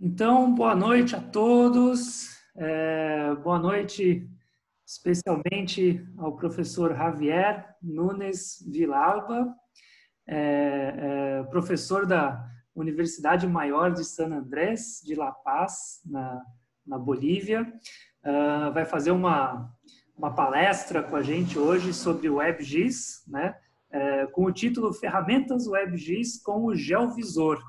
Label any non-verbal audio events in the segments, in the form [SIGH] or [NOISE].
Então, boa noite a todos. É, boa noite especialmente ao professor Javier Nunes Vilalba, é, é, professor da Universidade Maior de San Andrés de La Paz, na, na Bolívia. Uh, vai fazer uma, uma palestra com a gente hoje sobre WebGIS, né? É, com o título Ferramentas WebGIS com o GeoVisor.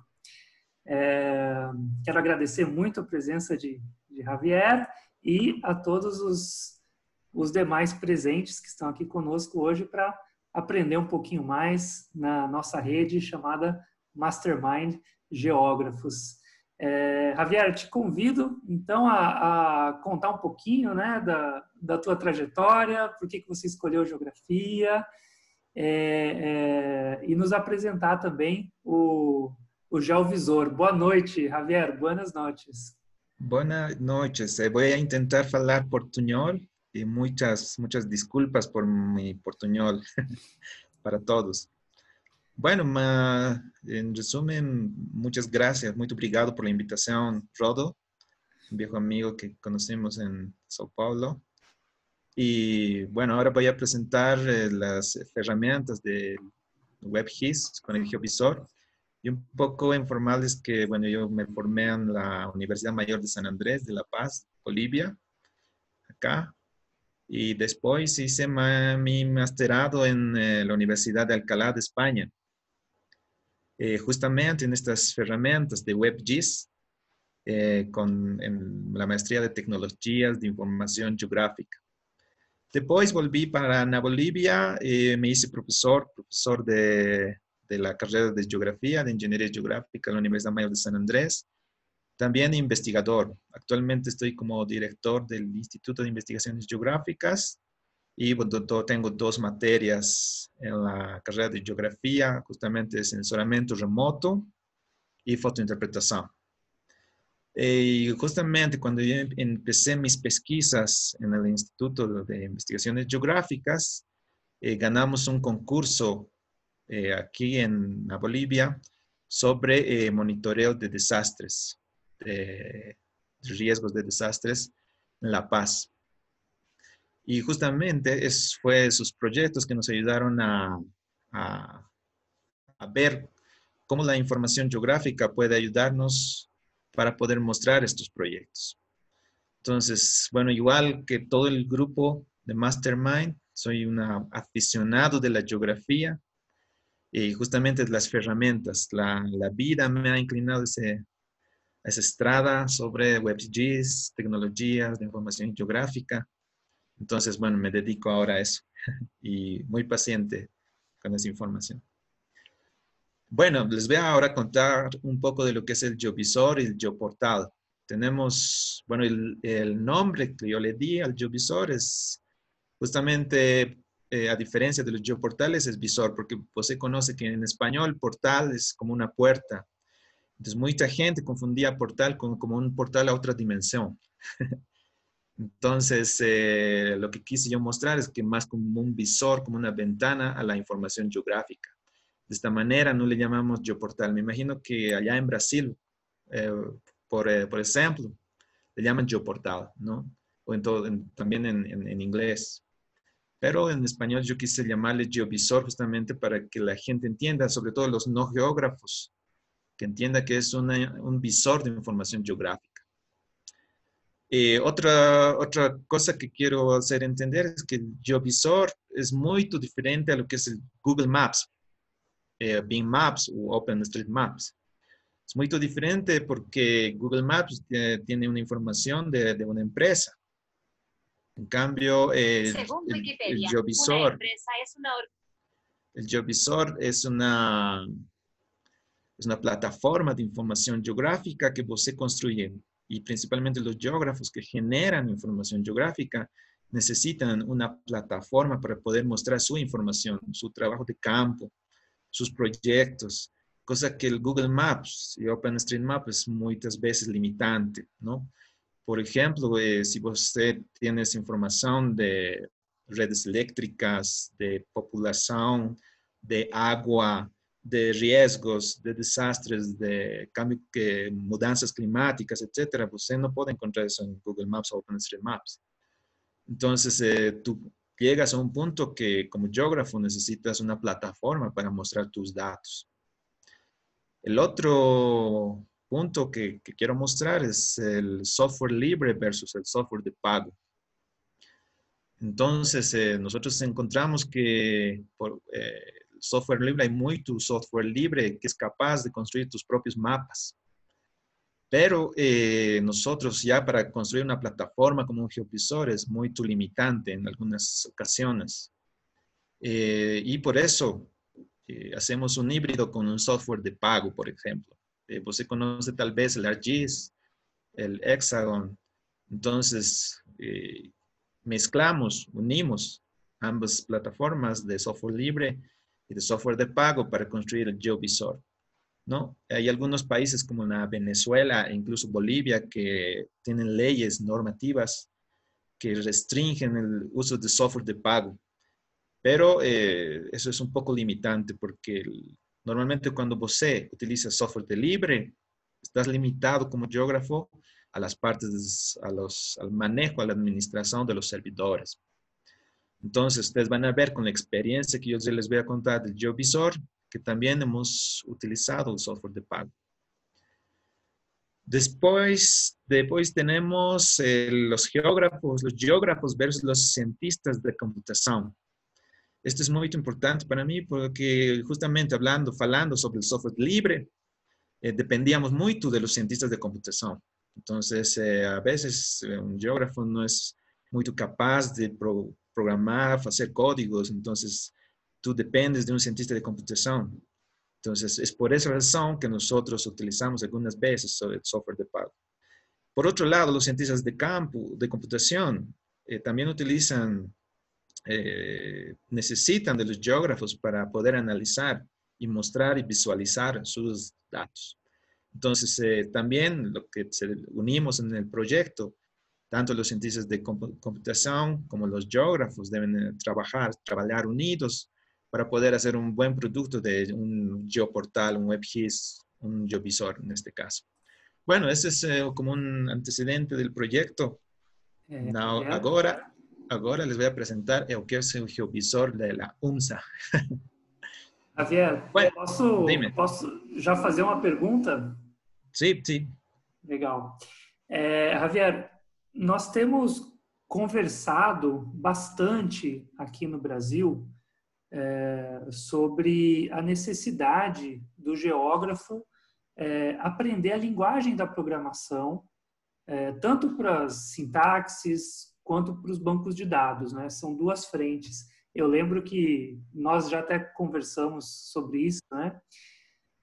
É, quero agradecer muito a presença de, de Javier e a todos os, os demais presentes que estão aqui conosco hoje para aprender um pouquinho mais na nossa rede chamada Mastermind Geógrafos. É, Javier, te convido então a, a, contar um pouquinho né, da, da tua trajetória, por que, que você escolheu geografia é, é, e nos apresentar também o, o Geovisor. Boa noite, Javier, buenas noites. Buenas noches, voy a intentar falar portuñol y muchas, muchas disculpas por mi portuñol [LAUGHS] para todos. Bueno, en resumen, muchas gracias, muy obrigado por la invitación, Rodo, un viejo amigo que conocimos en Sao Paulo. Y bueno, ahora voy a presentar eh, las herramientas de WebGIS con el geovisor y un poco informarles que, bueno, yo me formé en la Universidad Mayor de San Andrés de La Paz, Bolivia, acá, y después hice mi masterado en eh, la Universidad de Alcalá de España. Eh, justamente en estas herramientas de WebGIS, eh, con en la maestría de tecnologías de información geográfica. Después volví para Bolivia, me hice profesor, profesor de, de, la carrera de geografía, de ingeniería geográfica en la Universidad Mayor de San Andrés. También investigador. Actualmente estoy como director del Instituto de Investigaciones Geográficas y tengo dos materias en la carrera de geografía, justamente sensoramiento remoto y fotointerpretación. Y justamente cuando yo empecé mis pesquisas en el Instituto de Investigaciones Geográficas, eh, ganamos un concurso eh, aquí en Bolivia sobre eh, monitoreo de desastres de riesgos de desastres en La Paz. Y justamente es, fue esos proyectos que nos ayudaron a, a, ver cómo la información geográfica puede ayudarnos para poder mostrar estos proyectos. Entonces, bueno, igual que todo el grupo de Mastermind, soy un aficionado de la geografía y justamente las herramientas. La, la vida me ha inclinado ese, esa estrada sobre WebGIS, tecnologías de información geográfica. Entonces, bueno, me dedico ahora a eso [LAUGHS] y muy paciente con esa información. Bueno, les voy a ahora contar un poco de lo que es el GeoVisor y el GeoPortal. Tenemos, bueno, el, nombre que yo le di al GeoVisor es justamente, eh, a diferencia de los GeoPortales, es visor, porque usted conoce que en español portal es como una puerta, entonces, mucha gente confundía portal con, como un portal a otra dimensión. [LAUGHS] Entonces, eh, lo que quise yo mostrar es que más como un visor, como una ventana a la información geográfica. De esta manera no le llamamos geoportal. Me imagino que allá en Brasil, eh, por, por, ejemplo, le llaman geoportal, ¿no? O también en, en, inglés. Pero en español yo quise llamarle geovisor justamente para que la gente entienda, sobre todo los no geógrafos, que entienda que es un visor de información geográfica. Eh, otra, otra cosa que quiero hacer entender es que el geovisor es muy diferente a lo que es el Google Maps, eh, Bing Maps o OpenStreetMaps. Es muy diferente porque Google Maps tiene una información de, de una empresa. En cambio, el, el, geovisor, es una... el geovisor es una es una plataforma de información geográfica que você construye y principalmente los geógrafos que generan información geográfica necesitan una plataforma para poder mostrar su información, su trabajo de campo, sus proyectos, cosa que el Google Maps y OpenStreetMap es muchas veces limitante, ¿no? Por ejemplo, eh, si usted tiene información de redes eléctricas, de población, de agua, de riesgos, de desastres, de cambio, que, mudanças climáticas, etcétera, você no puede encontrar eso en Google Maps o OpenStreetMaps. Entonces, eh, tú llegas a un punto que como geógrafo necesitas una plataforma para mostrar tus datos. El otro punto que, quiero mostrar es el software libre versus el software de pago. Entonces, eh, nosotros encontramos que por, eh, software libre hay mucho software libre que es capaz de construir tus propios mapas. Pero eh, nosotros ya para construir una plataforma como un geovisor es muy limitante en algunas ocasiones. Eh, y por eso eh, hacemos un híbrido con un software de pago, por ejemplo. Usted conoce tal vez el ArcGIS, el Hexagon. Entonces, mezclamos, unimos ambas plataformas de software libre y de software de pago para construir el GeoVisor. ¿no? Hay algunos países como la Venezuela e incluso Bolivia que tienen leyes normativas que restringen el uso de software de pago. Pero eh, eso es un poco limitante porque normalmente cuando você utiliza software de libre, estás limitado como geógrafo a las partes, a los, al manejo, a la administración de los servidores. Entonces, ustedes van a ver con la experiencia que yo les voy a contar del GeoVisor, que también hemos utilizado el software de pago. Después, después tenemos eh, los geógrafos, los geógrafos versus los cientistas de computación. Esto es muy importante para mí porque justamente hablando, falando sobre el software libre, eh, dependíamos mucho de los cientistas de computación. Entonces, eh, a veces un geógrafo no es muy capaz de programar, hacer códigos, entonces tú dependes de un cientista de computación. Entonces, es por esa razón que nosotros utilizamos algunas veces el software de pago. Por otro lado, los cientistas de campo, de computación, eh, también utilizan, eh, necesitan de los geógrafos para poder analizar y mostrar y visualizar sus datos. Entonces, eh, también lo que unimos en el proyecto tanto los cientistas de computación como los geógrafos deben eh, trabajar, trabajar unidos para poder hacer un buen producto de un geoportal, un WebGIS, un geovisor en este caso. Bueno, ese es eh, como un antecedente del proyecto. Eh, ahora, ahora les voy a presentar el que es el geovisor de la UMSA. [LAUGHS] Javier, bueno, posso, posso já fazer uma pergunta? Sim, sim. Legal. Javier, nós temos conversado bastante aqui no Brasil é, sobre a necessidade do geógrafo é, aprender a linguagem da programação, é, tanto para as sintaxes quanto para os bancos de dados. Né? São duas frentes. Eu lembro que nós já até conversamos sobre isso, né?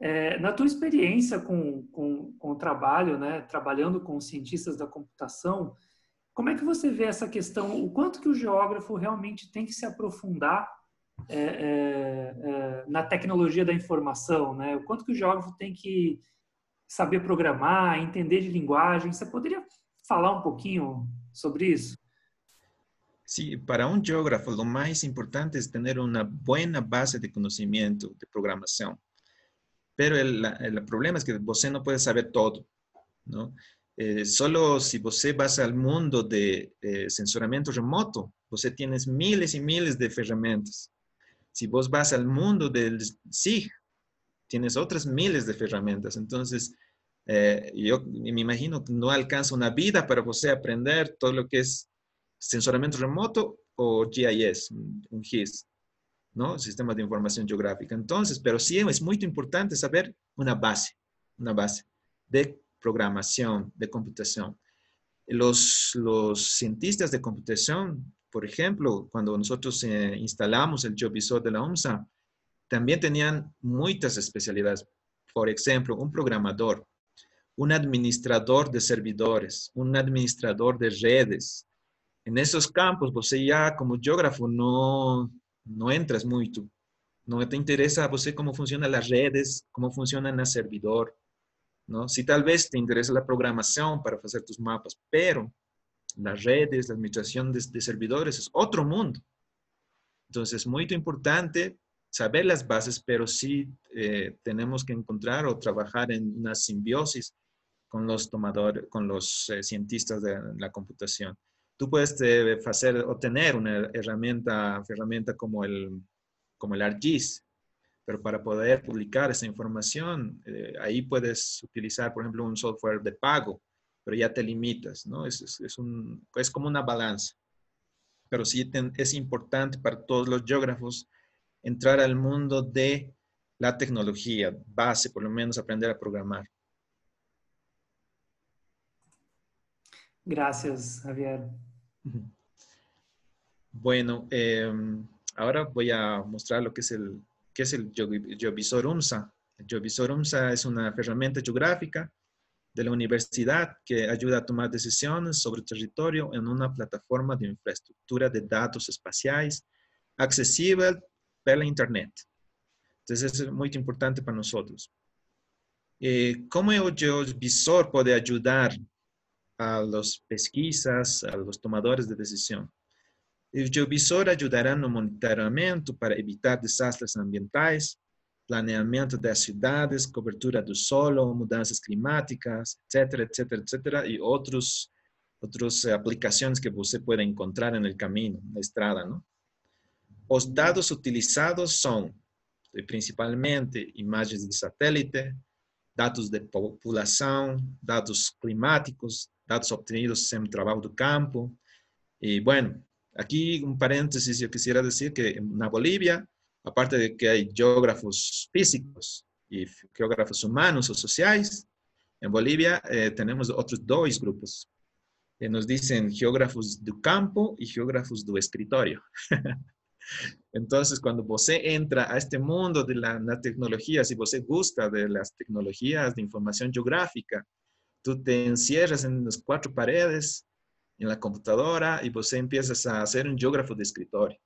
É, na tua experiência com, com, com o trabalho, né, trabalhando com cientistas da computação, como é que você vê essa questão, o quanto que o geógrafo realmente tem que se aprofundar é, é, é, na tecnologia da informação, né? O quanto que o geógrafo tem que saber programar, entender de linguagem. Você poderia falar um pouquinho sobre isso? Sí, para un geógrafo lo más importante es tener una buena base de conocimiento de programación. Pero el, problema es que você no puede saber todo, ¿no? Eh, solo si vas al mundo de eh, sensoramiento remoto, você tienes miles y miles de herramientas. Si vos vas al mundo del SIG, tienes otras miles de herramientas. Entonces, eh, yo me imagino que no alcanza una vida para você aprender todo lo que es sensoramiento remoto o GIS, un GIS, ¿no? Sistema de Información Geográfica. Entonces, pero sí es muy importante saber una base, una base de programación, de computación. Los, los cientistas de computación, por ejemplo, cuando nosotros eh, instalamos el GeoVisor de la OMSA, también tenían muchas especialidades. Por ejemplo, un programador, un administrador de servidores, un administrador de redes. En esos campos, você ya como geógrafo no, no entras mucho. No te interesa a você cómo funcionan las redes, cómo funcionan el servidor, ¿no? Si tal vez te interesa la programación para hacer tus mapas, pero las redes, la administración de, servidores es otro mundo. Entonces, es muy importante saber las bases, pero sí eh, que encontrar o trabajar en una simbiosis con los tomadores, con los eh, cientistas de la computación. Tú puedes hacer o tener una herramienta, herramienta como el, como el ArcGIS, pero para poder publicar esa información, eh, ahí puedes utilizar, por ejemplo, un software de pago, pero ya te limitas, ¿no? Es, es, un, es como una balanza. Pero sí es importante para todos los geógrafos entrar al mundo de la tecnología, base, por lo menos aprender a programar. Gracias, Javier. Bueno, em, ahora voy a mostrar lo que es el, que es el GeoVisor UMSA. El GeoVisor UMSA es una herramienta geográfica de la universidad que ayuda a tomar decisiones sobre el territorio en una plataforma de infraestructura de datos espaciales accesible por la Internet. Entonces, es muy importante para nosotros. Eh, ¿Cómo el GeoVisor puede ayudar a las pesquisas, a los tomadores de decisión. El geovisor ayudará el monitoreamiento para evitar desastres ambientales, planeamiento de ciudades, cobertura del suelo, mudanzas climáticas, etcétera, etcétera, etcétera, y otros, otras aplicaciones que usted puede encontrar en el camino, en la estrada, ¿no? Los datos utilizados son eh, principalmente imágenes de satélite, datos de población, datos climáticos, datos obtenidos en trabajo de campo. Y bueno, aquí un paréntesis, yo quisiera decir que en Bolivia, aparte de que hay geógrafos físicos y geógrafos humanos o sociales, en Bolivia eh, tenemos otros dos grupos. que nos dicen geógrafos de campo y geógrafos de escritorio. [LAUGHS] Entonces, cuando usted entra a este mundo de la, la, tecnología, si usted gusta de las tecnologías de información geográfica, tú te encierras en las cuatro paredes, en la computadora, y vos empiezas a hacer un geógrafo de escritorio.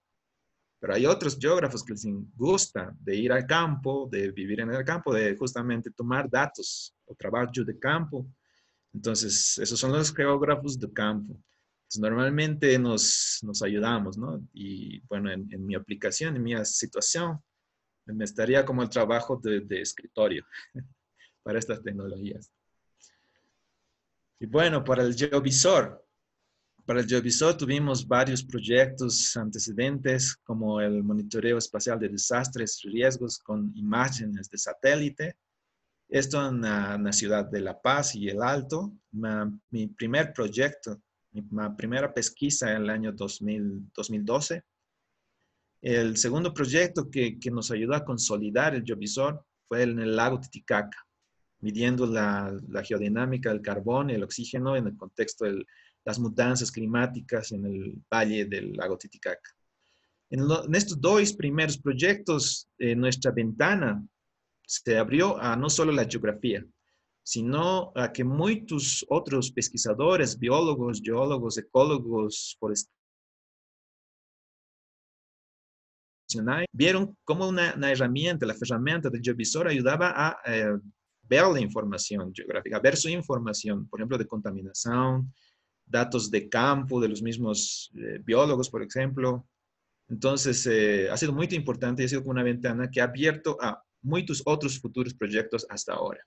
Pero hay otros geógrafos que les gusta de ir al campo, de vivir en el campo, de justamente tomar datos o trabajo de campo. Entonces, esos son los geógrafos de campo. Normalmente nos, nos ayudamos, ¿no? Y bueno, en, mi aplicación, en mi situación, me estaría como el trabajo de, de escritorio [LAUGHS] para estas tecnologías. Y bueno, para el geovisor, para el geovisor tuvimos varios proyectos antecedentes como el monitoreo espacial de desastres y riesgos con imágenes de satélite. Esto en la, ciudad de La Paz y El Alto. mi primer proyecto, mi, primera pesquisa en el año 2012. El segundo proyecto que, que, nos ayudó a consolidar el geovisor fue en el lago Titicaca midiendo la, geodinámica del carbón y el oxígeno en el contexto de las mudanzas climáticas en el valle del lago Titicaca. En, estos dos primeros proyectos, eh, nuestra ventana se abrió a no solo la geografía, sino a que muchos otros pesquisadores, biólogos, geólogos, ecólogos, forestales, vieron cómo una, herramienta, la herramienta del geovisor ayudaba a eh, ver la información geográfica, ver su información, por ejemplo, de contaminación, datos de campo de los mismos eh, biólogos, por ejemplo. Entonces, eh, ha sido muy importante y ha sido una ventana que ha abierto a muchos otros futuros proyectos hasta ahora.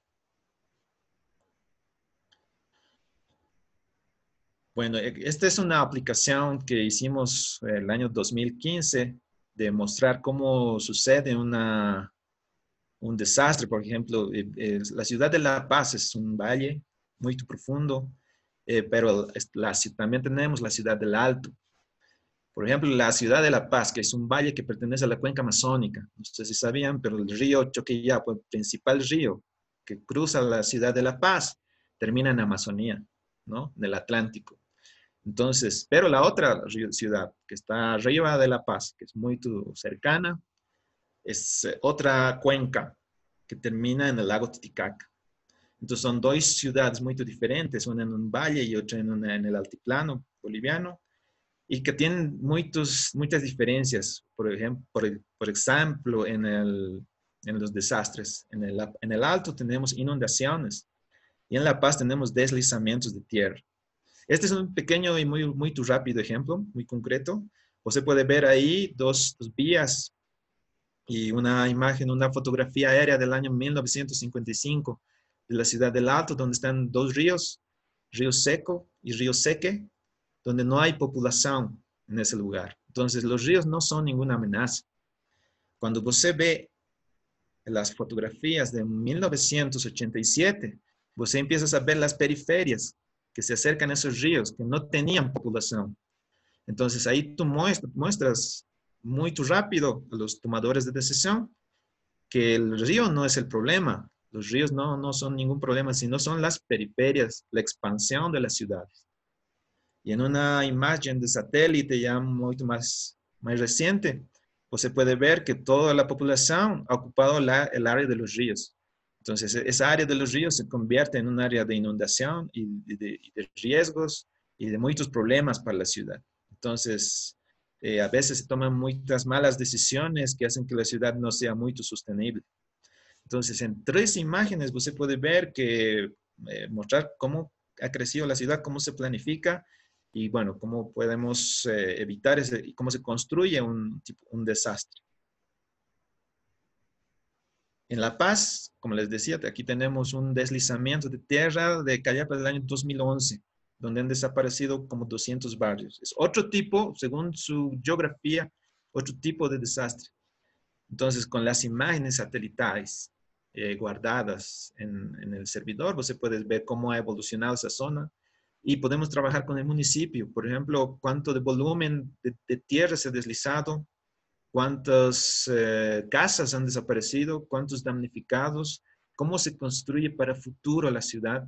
Bueno, e, esta es una aplicación que hicimos el año 2015 de mostrar cómo sucede una, un desastre, por ejemplo, eh, eh, la ciudad de La Paz es un valle muy profundo, eh, pero también tenemos la ciudad del Alto. Por ejemplo, la ciudad de La Paz, que es un valle que pertenece a la cuenca amazónica. No sé si sabían, pero el río Choquillapa, el principal río que cruza la ciudad de La Paz, termina en Amazonía, ¿no? En el Atlántico. Entonces, pero la otra ciudad que está arriba de La Paz, que es muy cercana, es eh, otra cuenca que termina en el lago Titicaca. Entonces son dos ciudades muy diferentes, una en un valle y otra en, el altiplano boliviano, y que tienen muchos, muchas diferencias, por ejemplo, por, ejemplo en, los desastres. En el alto tenemos inundaciones y en La Paz tenemos deslizamientos de tierra. Este es un pequeño y muy, muy rápido ejemplo, muy concreto. Usted puede ver ahí dos, dos vías y una imagen, una fotografía aérea del año 1955 de la ciudad del Alto, donde están dos ríos, Río Seco y Río Seque, donde no hay población en ese lugar. Entonces, los ríos no son ninguna amenaza. Cuando usted ve las fotografías de 1987, usted empieza a ver las periferias que se acercan a esos ríos, que no tenían población. Entonces, ahí tú muestras muy rápido a los tomadores de decisión que el río no es el problema. Los ríos no, no son ningún problema, sino son las periferias, la expansión de las ciudades. Y en una imagen de satélite ya mucho más, más reciente, pues se puede ver que toda la población ha ocupado el área de los ríos. Entonces, esa área de los ríos se convierte en un área de inundación y de, riesgos y de muchos problemas para la ciudad. Entonces, eh, a veces se toman muchas malas decisiones que hacen que la ciudad no sea muy sostenible. Entonces, en tres imágenes usted puede ver que eh, mostrar cómo ha crecido la ciudad, cómo se planifica y, bueno, cómo podemos eh, evitar ese, cómo se construye un desastre. En La Paz, como les decía, aquí tenemos un deslizamiento de tierra de Callapa del año 2011 donde han desaparecido como 200 barrios. Es otro tipo, según su geografía, otro tipo de desastre. Entonces, con las imágenes satelitales eh, guardadas en, el servidor, pues se puede ver cómo ha evolucionado esa zona y podemos trabajar con el municipio. Por ejemplo, cuánto de volumen de, tierra se ha deslizado, cuántas eh, casas han desaparecido, cuántos damnificados, cómo se construye para futuro la ciudad,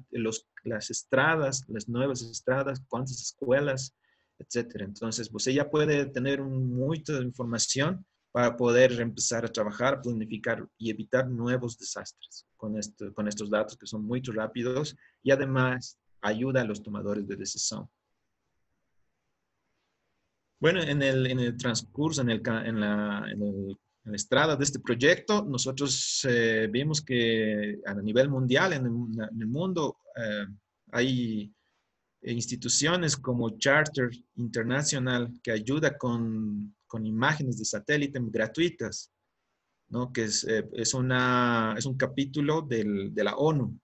las estradas, las nuevas estradas, cuántas escuelas, etcétera. Entonces, pues ella puede tener mucha información para poder empezar a trabajar, planificar y evitar nuevos desastres con, con estos datos que son muy rápidos y además ayuda a los tomadores de decisión. Bueno, en el, en el transcurso, en el, en, la, en el en la estrada de este proyecto, nosotros eh, vimos que a nivel mundial, en el, mundo, eh, hay instituciones como Charter International que ayuda con, con imágenes de satélite gratuitas, ¿no? que es, eh, es, una, es un capítulo del, de la ONU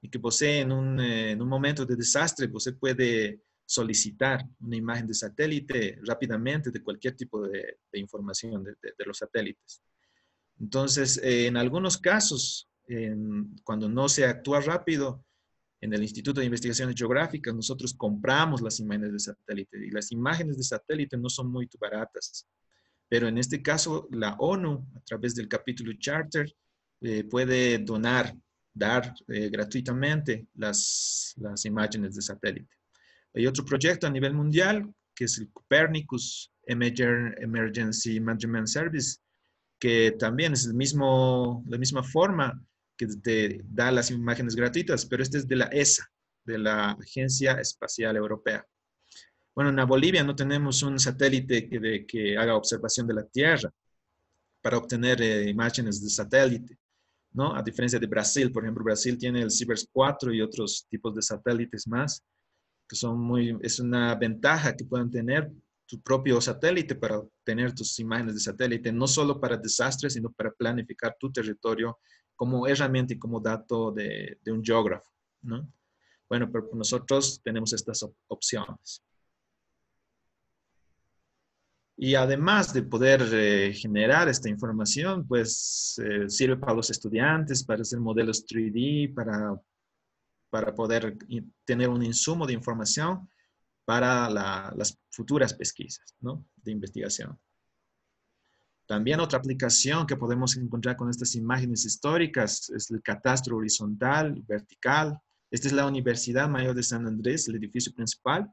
y que posee en un, en un momento de desastre, usted puede solicitar una imagen de satélite rápidamente de cualquier tipo de, información de, los satélites. Entonces, eh, en algunos casos, cuando no se actúa rápido, en el Instituto de Investigaciones Geográficas nosotros compramos las imágenes de satélite y las imágenes de satélite no son muy baratas. Pero en este caso, la ONU, a través del capítulo Charter, eh, puede donar, dar eh, gratuitamente las, las imágenes de satélite. Hay otro proyecto a nivel mundial que es el Copernicus Emergency Management Service, que también es el mismo, la misma forma que te da las imágenes gratuitas, pero este es de la ESA, de la Agencia Espacial Europea. Bueno, en Bolivia no tenemos un satélite que, que haga observación de la Tierra para obtener eh, imágenes de satélite, ¿no? A diferencia de Brasil, por ejemplo, Brasil tiene el CIBERS 4 y otros tipos de satélites más que son muy, es una ventaja que pueden tener tu propio satélite para tener tus imágenes de satélite, no solo para desastres, sino para planificar tu territorio como herramienta y como dato de, de un geógrafo, ¿no? Bueno, pero nosotros tenemos estas opciones. Y además de poder eh, generar esta información, pues eh, sirve para los estudiantes, para hacer modelos 3D, para para poder tener un insumo de información para las futuras pesquisas de investigación. También otra aplicación que podemos encontrar con estas imágenes históricas es el catastro horizontal, vertical. Esta es la Universidad Mayor de San Andrés, el edificio principal,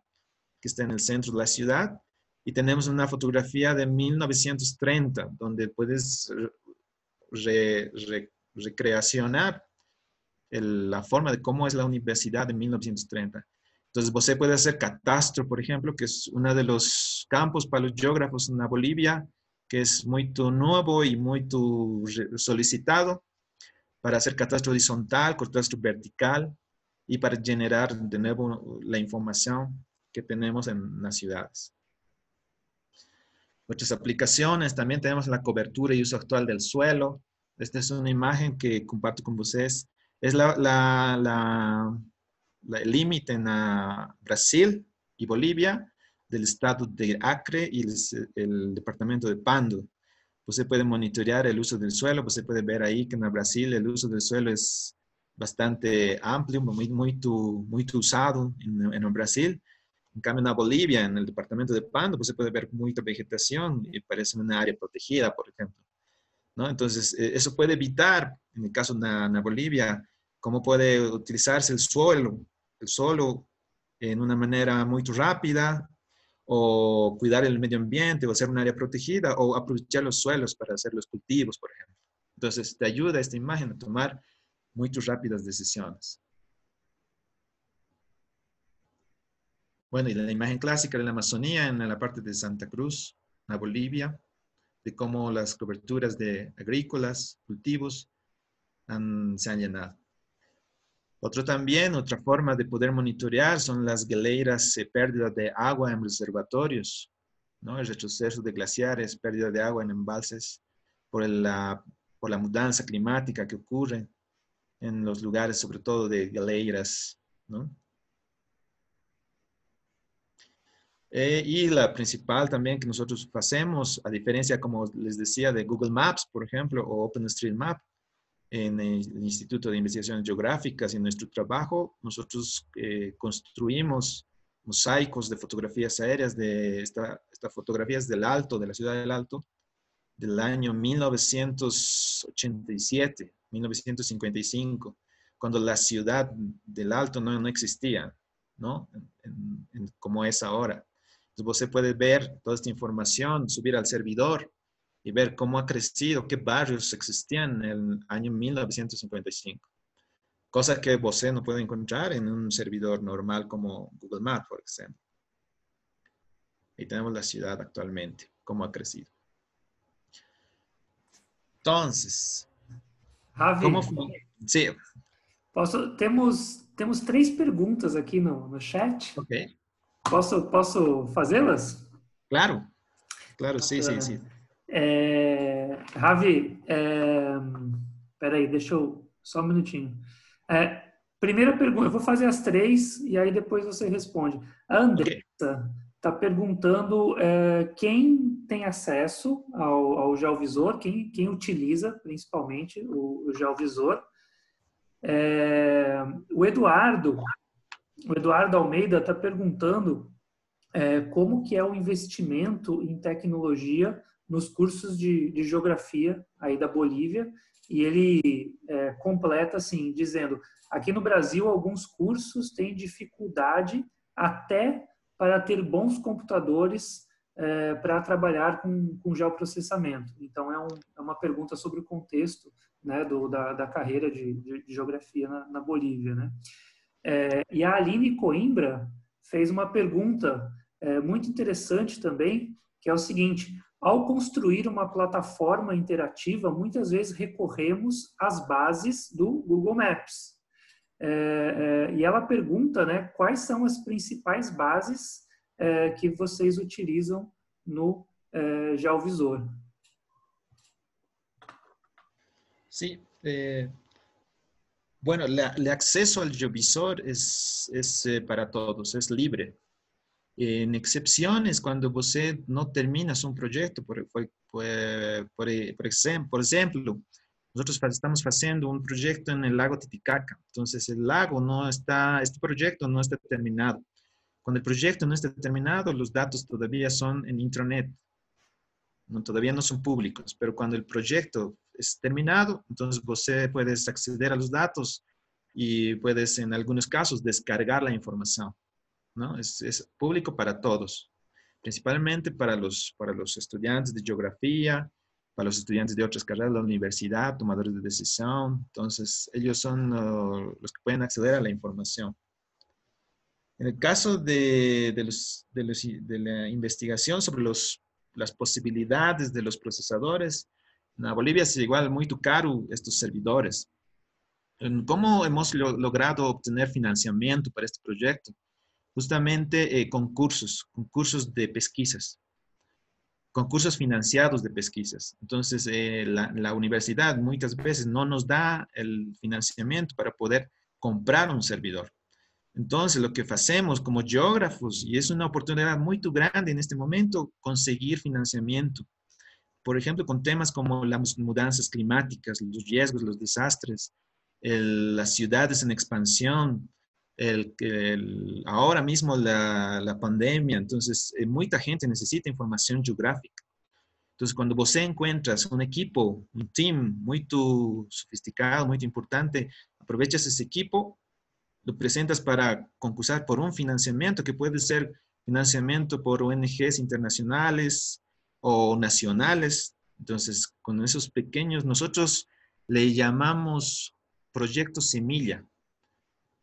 que está en el centro de la ciudad. Y tenemos una fotografía de 1930, donde puedes recreacionar la forma de cómo es la universidad de 1930. Entonces, usted puede hacer catastro, por ejemplo, que es uno de los campos para los geógrafos en Bolivia, que es muy nuevo y muy solicitado para hacer catastro horizontal, catastro vertical y para generar de nuevo la información que tenemos en las ciudades. Otras aplicaciones, también tenemos la cobertura y uso actual del suelo. Esta es una imagen que comparto con ustedes. Es la, la, el límite en Brasil y Bolivia del estado de Acre y el, departamento de Pando. Usted puede monitorear el uso del suelo, usted puede ver ahí que en Brasil el uso del suelo es bastante amplio, muy, muy, muy usado en, en Brasil. En cambio, en Bolivia, en el departamento de Pando, pues se puede ver mucha vegetación y parece una área protegida, por ejemplo. ¿no? Entonces, eh, eso puede evitar, en el caso de, Bolivia, cómo puede utilizarse el suelo, el suelo en una manera muy rápida, o cuidar el medio ambiente, o hacer un área protegida, o aprovechar los suelos para hacer los cultivos, por ejemplo. Entonces, te ayuda esta imagen a tomar muy rápidas decisiones. Bueno, y la imagen clásica de la Amazonía en la parte de Santa Cruz, en Bolivia, de cómo las coberturas de agrícolas, cultivos, se han llenado. Otro también, otra forma de poder monitorear son las geleiras, eh, pérdida de agua en reservatorios, ¿no? el retroceso de glaciares, pérdida de agua en embalses por la, por la mudanza climática que ocurre en los lugares, sobre todo de geleiras. ¿no? Eh, y la principal también que nosotros hacemos, a diferencia, como les decía, de Google Maps, por ejemplo, o OpenStreetMap, en el Instituto de Investigaciones Geográficas en nuestro trabajo, nosotros eh, construimos mosaicos de fotografías aéreas, de estas esta fotografías del Alto, de la ciudad del Alto, del año 1987, 1955, cuando la ciudad del Alto no, no existía, ¿no? como es ahora. Entonces, usted puede ver toda esta información, subir al servidor y ver cómo ha crecido, qué barrios existían en el año 1955. Cosa que usted no puede encontrar en un servidor normal como Google Maps, por ejemplo. Y tenemos la ciudad actualmente, cómo ha crecido. Entonces, Javi, ¿cómo fue? Sí. Posso, temos, temos três perguntas aqui no, no chat. Ok. Posso, posso fazê-las? Claro, claro, sim, sim, sim. É, Ravi, é, peraí, deixa eu, só um minutinho. É, primeira pergunta, eu vou fazer as três e aí depois você responde. A Andressa está okay. perguntando é, quem tem acesso ao, ao geovisor, quem, quem utiliza principalmente o, o geovisor. É, o Eduardo o Eduardo Almeida está perguntando é, como que é o investimento em tecnologia nos cursos de, de geografia aí da Bolívia e ele é, completa assim dizendo aqui no Brasil alguns cursos têm dificuldade até para ter bons computadores é, para trabalhar com, com geoprocessamento. Então é, um, é, uma pergunta sobre o contexto né, do, da, da carreira de, de, de geografia na, na Bolívia, né? É, e a Aline Coimbra fez uma pergunta é, muito interessante também, que é o seguinte: ao construir uma plataforma interativa, muitas vezes recorremos às bases do Google Maps. É, é e ela pergunta, né, quais são as principais bases é, que vocês utilizam no é, Geovisor? Sim, eh, Bueno, el acceso al geovisor es eh, para todos, es libre. En excepciones, cuando usted no termina un proyecto, por, por, por, por ejemplo, nosotros estamos haciendo un proyecto en el lago Titicaca. Entonces, el lago no está, este proyecto no está terminado. Cuando el proyecto no está terminado, los datos todavía son en intranet. No, todavía no son públicos, pero cuando el proyecto es terminado, entonces usted puedes acceder a los datos y puedes en algunos casos descargar la información. ¿No? Es, es público para todos, principalmente para los, para los estudiantes de geografía, para los estudiantes de otras carreras de la universidad, tomadores de decisión. Entonces, ellos son uh, los que pueden acceder a la información. En el caso de, de, los, de, los, de la investigación sobre los, las posibilidades de los procesadores, en Bolivia es igual muy caro estos servidores. ¿Cómo hemos logrado obtener financiamiento para este proyecto? Justamente eh, concursos, concursos de pesquisas. concursos financiados de pesquisas. Entonces, eh, la, la, universidad muchas veces no nos da el financiamiento para poder comprar un servidor. Entonces, lo que hacemos como geógrafos, y es una oportunidad muy grande en este momento, conseguir financiamiento. Por ejemplo, con temas como las mudanzas climáticas, los riesgos, los desastres, las ciudades en expansión, el, el, ahora mismo la, pandemia, entonces eh, mucha gente necesita información geográfica. Entonces, cuando vos encuentras un equipo, un team muy sofisticado, muy importante, aprovechas ese equipo, lo presentas para concursar por un financiamiento que puede ser financiamiento por ONGs internacionales o nacionales. Entonces, con esos pequeños, nosotros le llamamos proyecto semilla.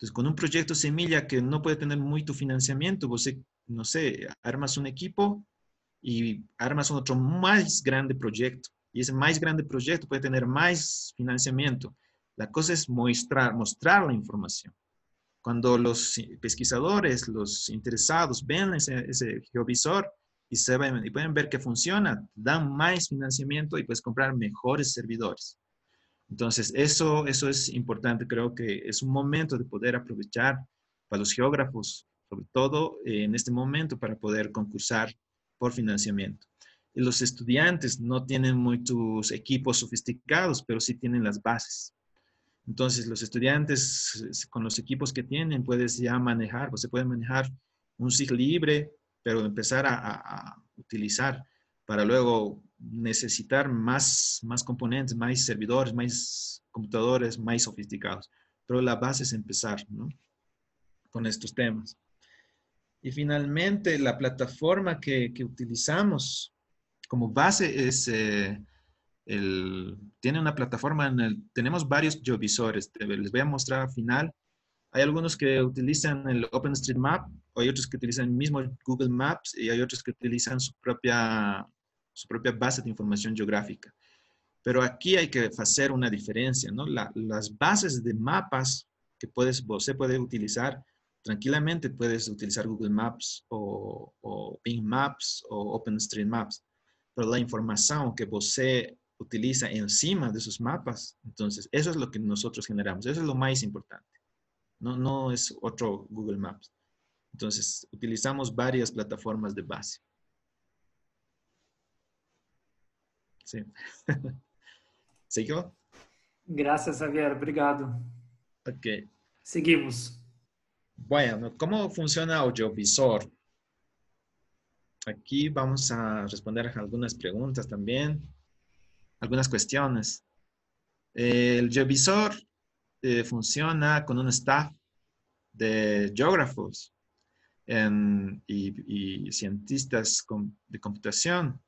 Entonces, con un proyecto semilla que no puede tener mucho financiamiento, vos, no sé, armas un equipo y armas otro más grande proyecto. Y ese más grande proyecto puede tener más financiamiento. La cosa es mostrar, mostrar la información. Cuando los pesquisadores, los interesados ven ese, geovisor y, se ven, y pueden ver que funciona, dan más financiamiento y puedes comprar mejores servidores. Entonces, eso, eso es importante. Creo que es un momento de poder aprovechar para los geógrafos, sobre todo en este momento, para poder concursar por financiamiento. Y los estudiantes no tienen muchos equipos sofisticados, pero sí tienen las bases. Entonces, los estudiantes con los equipos que tienen, puedes ya manejar, o se puede manejar un SIG libre, pero empezar a utilizar para luego necesitar más, más componentes, más servidores, más computadores, más sofisticados. Pero la base es empezar ¿no? con estos temas. Y finalmente, la plataforma que, que utilizamos como base es, eh, el, tiene una plataforma, en el, tenemos varios geovisores, les voy a mostrar al final. Hay algunos que utilizan el OpenStreetMap, hay otros que utilizan el mismo Google Maps y hay otros que utilizan su propia su propia base de información geográfica. Pero aquí hay que hacer una diferencia, ¿no? las bases de mapas que puedes, utilizar, tranquilamente puedes utilizar Google Maps o, o Bing Maps o OpenStreetMaps, pero la información que vos utiliza encima de esos mapas, entonces eso es lo que nosotros generamos, eso es lo más importante, no, no es otro Google Maps. Entonces, utilizamos varias plataformas de base. Sí. [LAUGHS] ¿Siguió? Gracias, Javier. Obrigado. Ok. Seguimos. Bueno, ¿cómo funciona Audiovisor? Aquí vamos a responder algunas preguntas también, algunas cuestiones. El Geovisor eh, funciona con un staff de geógrafos y, y, cientistas de computación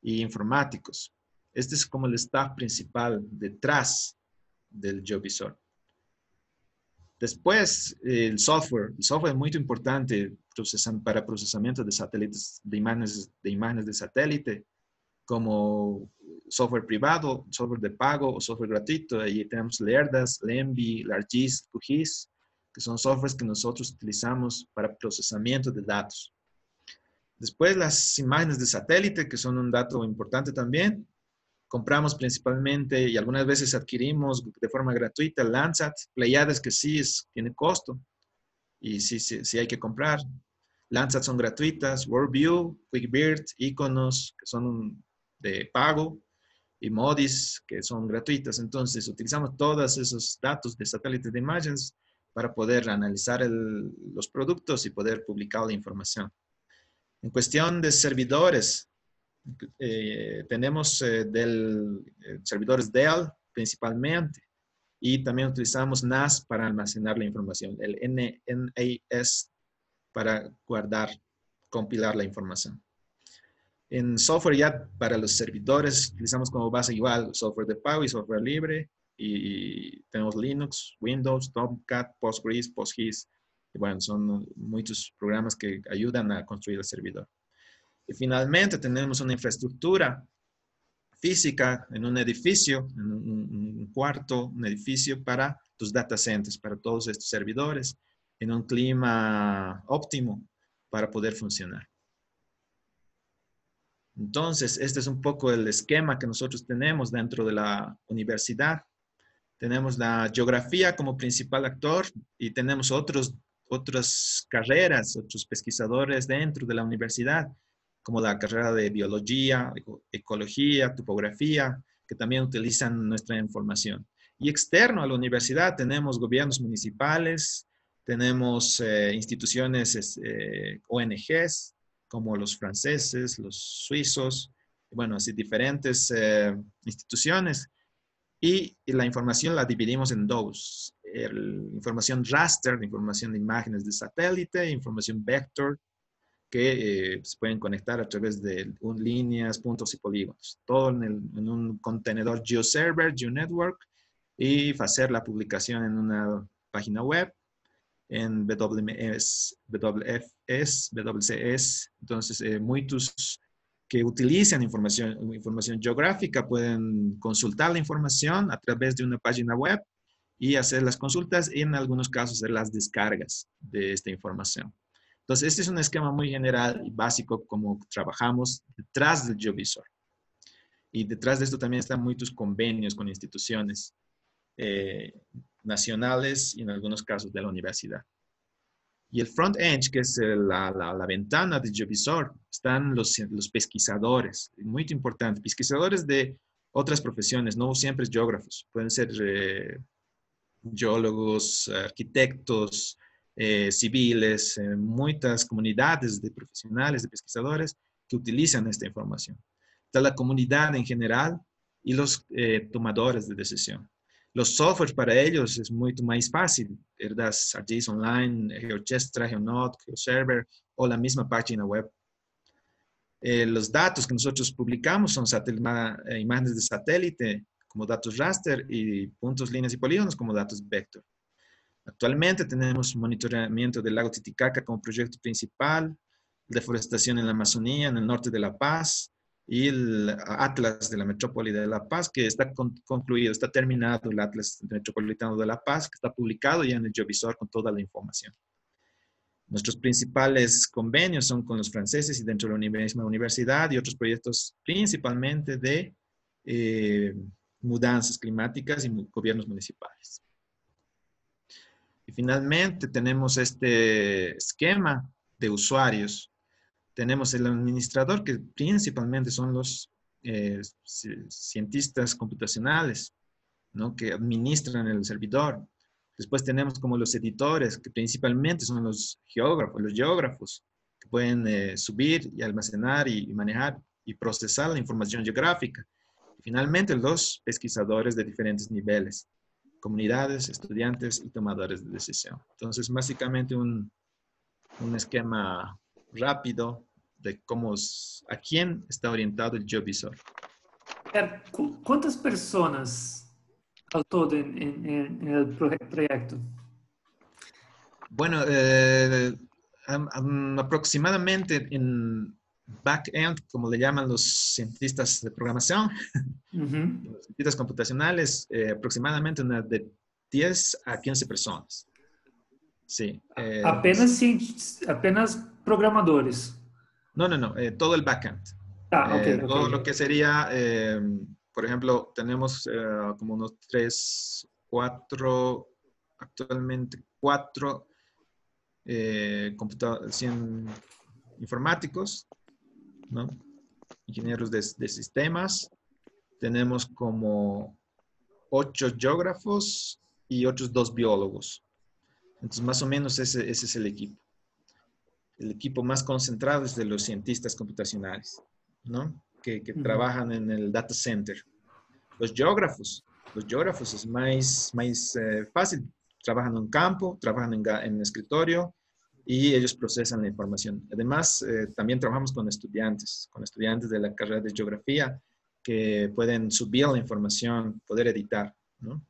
y informáticos. Este es como el staff principal detrás del geovisor. Después, el software. El software es muy importante para procesamiento de satélites, de imágenes, de imágenes de satélite, como software privado, software de pago o software gratuito. Ahí tenemos Lerdas, Lembi, Largis, QGIS, que son softwares que nosotros utilizamos para procesamiento de datos. Después, las imágenes de satélite, que son un dato importante también compramos principalmente y algunas veces adquirimos de forma gratuita Landsat, Pleiades que sí es, tiene costo y sí, sí, sí hay que comprar. Landsat son gratuitas, WorldView, QuickBird, Iconos que son de pago y Modis que son gratuitas. Entonces utilizamos todos esos datos de satélites de imágenes para poder analizar los productos y poder publicar la información. En cuestión de servidores, eh, tenemos eh, del, eh, servidores Dell principalmente y también utilizamos NAS para almacenar la información, el NAS para guardar, compilar la información. En software ya para los servidores utilizamos como base igual software de pago y software libre y tenemos Linux, Windows, Tomcat, Postgres, PostGIS. Y bueno, son muchos programas que ayudan a construir el servidor. Y finalmente tenemos una infraestructura física en un edificio, en un, cuarto, un edificio para tus data centers, para todos estos servidores, en un clima óptimo para poder funcionar. Entonces, este es un poco el esquema que nosotros tenemos dentro de la universidad. Tenemos la geografía como principal actor y tenemos otros, otras carreras, otros pesquisadores dentro de la universidad, como la carrera de biología, ecología, topografía, que también utilizan nuestra información. Y externo a la universidad tenemos gobiernos municipales, tenemos eh, instituciones, eh, ONGs, como los franceses, los suizos, bueno, así diferentes eh, instituciones. Y, la información la dividimos en dos. información raster, información de imágenes de satélite, información vector, que eh, se pueden conectar a través de líneas, puntos y polígonos. Todo en, en, un contenedor GeoServer, GeoNetwork, y hacer la publicación en una página web en WMS, WFS, WCS. Entonces, eh, muchos que utilizan información, información geográfica pueden consultar la información a través de una página web y hacer las consultas y en algunos casos hacer las descargas de esta información. Entonces, este es un esquema muy general y básico como trabajamos detrás del GeoVisor. Y detrás de esto también están muchos convenios con instituciones eh, nacionales y en algunos casos de la universidad. Y el front end, que es la, la, ventana de GeoVisor, están los, los pesquisadores, muy importante, pesquisadores de otras profesiones, no siempre geógrafos, pueden ser eh, geólogos, arquitectos, eh, civiles, eh, muchas comunidades de profesionales, de pesquisadores que utilizan esta información. Está la comunidad en general y los tomadores de decisión. Los softwares para ellos es mucho más fácil, ¿verdad? ArcGIS Online, GeoChestra, GeoNode, GeoServer o la misma página web. Eh, los datos que nosotros publicamos son eh, imágenes de satélite como datos raster y puntos, líneas y polígonos como datos vector. Actualmente tenemos monitoreamiento del lago Titicaca como proyecto principal, deforestación en la Amazonía, en el norte de La Paz, y el Atlas de la Metrópoli de La Paz, que está concluido, está terminado el Atlas Metropolitano de La Paz, que está publicado ya en el Geovisor con toda la información. Nuestros principales convenios son con los franceses y dentro de la misma universidad y otros proyectos principalmente de eh, mudanzas climáticas y gobiernos municipales. Y finalmente tenemos este esquema de usuarios tenemos el administrador, que principalmente son los eh, cientistas computacionales, ¿no? que administran el servidor. Después tenemos como los editores, que principalmente son los geógrafos, los geógrafos, que pueden eh, subir y almacenar y, manejar y procesar la información geográfica. Y finalmente los pesquisadores de diferentes niveles, comunidades, estudiantes y tomadores de decisión. Entonces, básicamente un, un esquema rápido de cómo, a quién está orientado el GeoVisor. ¿Cuántas personas al todo en, el proyecto? Bueno, eh, aproximadamente en back-end, como le llaman los cientistas de programación, [LAUGHS] los cientistas computacionales, eh, aproximadamente una de 10 a 15 personas. Sí. Eh, apenas, apenas programadores. No, no, no, eh, todo el backend. Ah, eh, todo lo que sería, eh, por ejemplo, tenemos como unos tres, cuatro, actualmente cuatro computadores, informáticos, ¿no? ingenieros de, sistemas. Tenemos como ocho geógrafos y otros dos biólogos. Entonces, más o menos ese es el equipo el equipo más concentrado es de los cientistas computacionales, ¿no? Que, trabajan en el data center. Los geógrafos, los geógrafos es más, más eh, fácil, trabajan en campo, trabajan en, en, escritorio y ellos procesan la información. Además, eh, también trabajamos con estudiantes, con estudiantes de la carrera de geografía que pueden subir la información, poder editar, ¿no?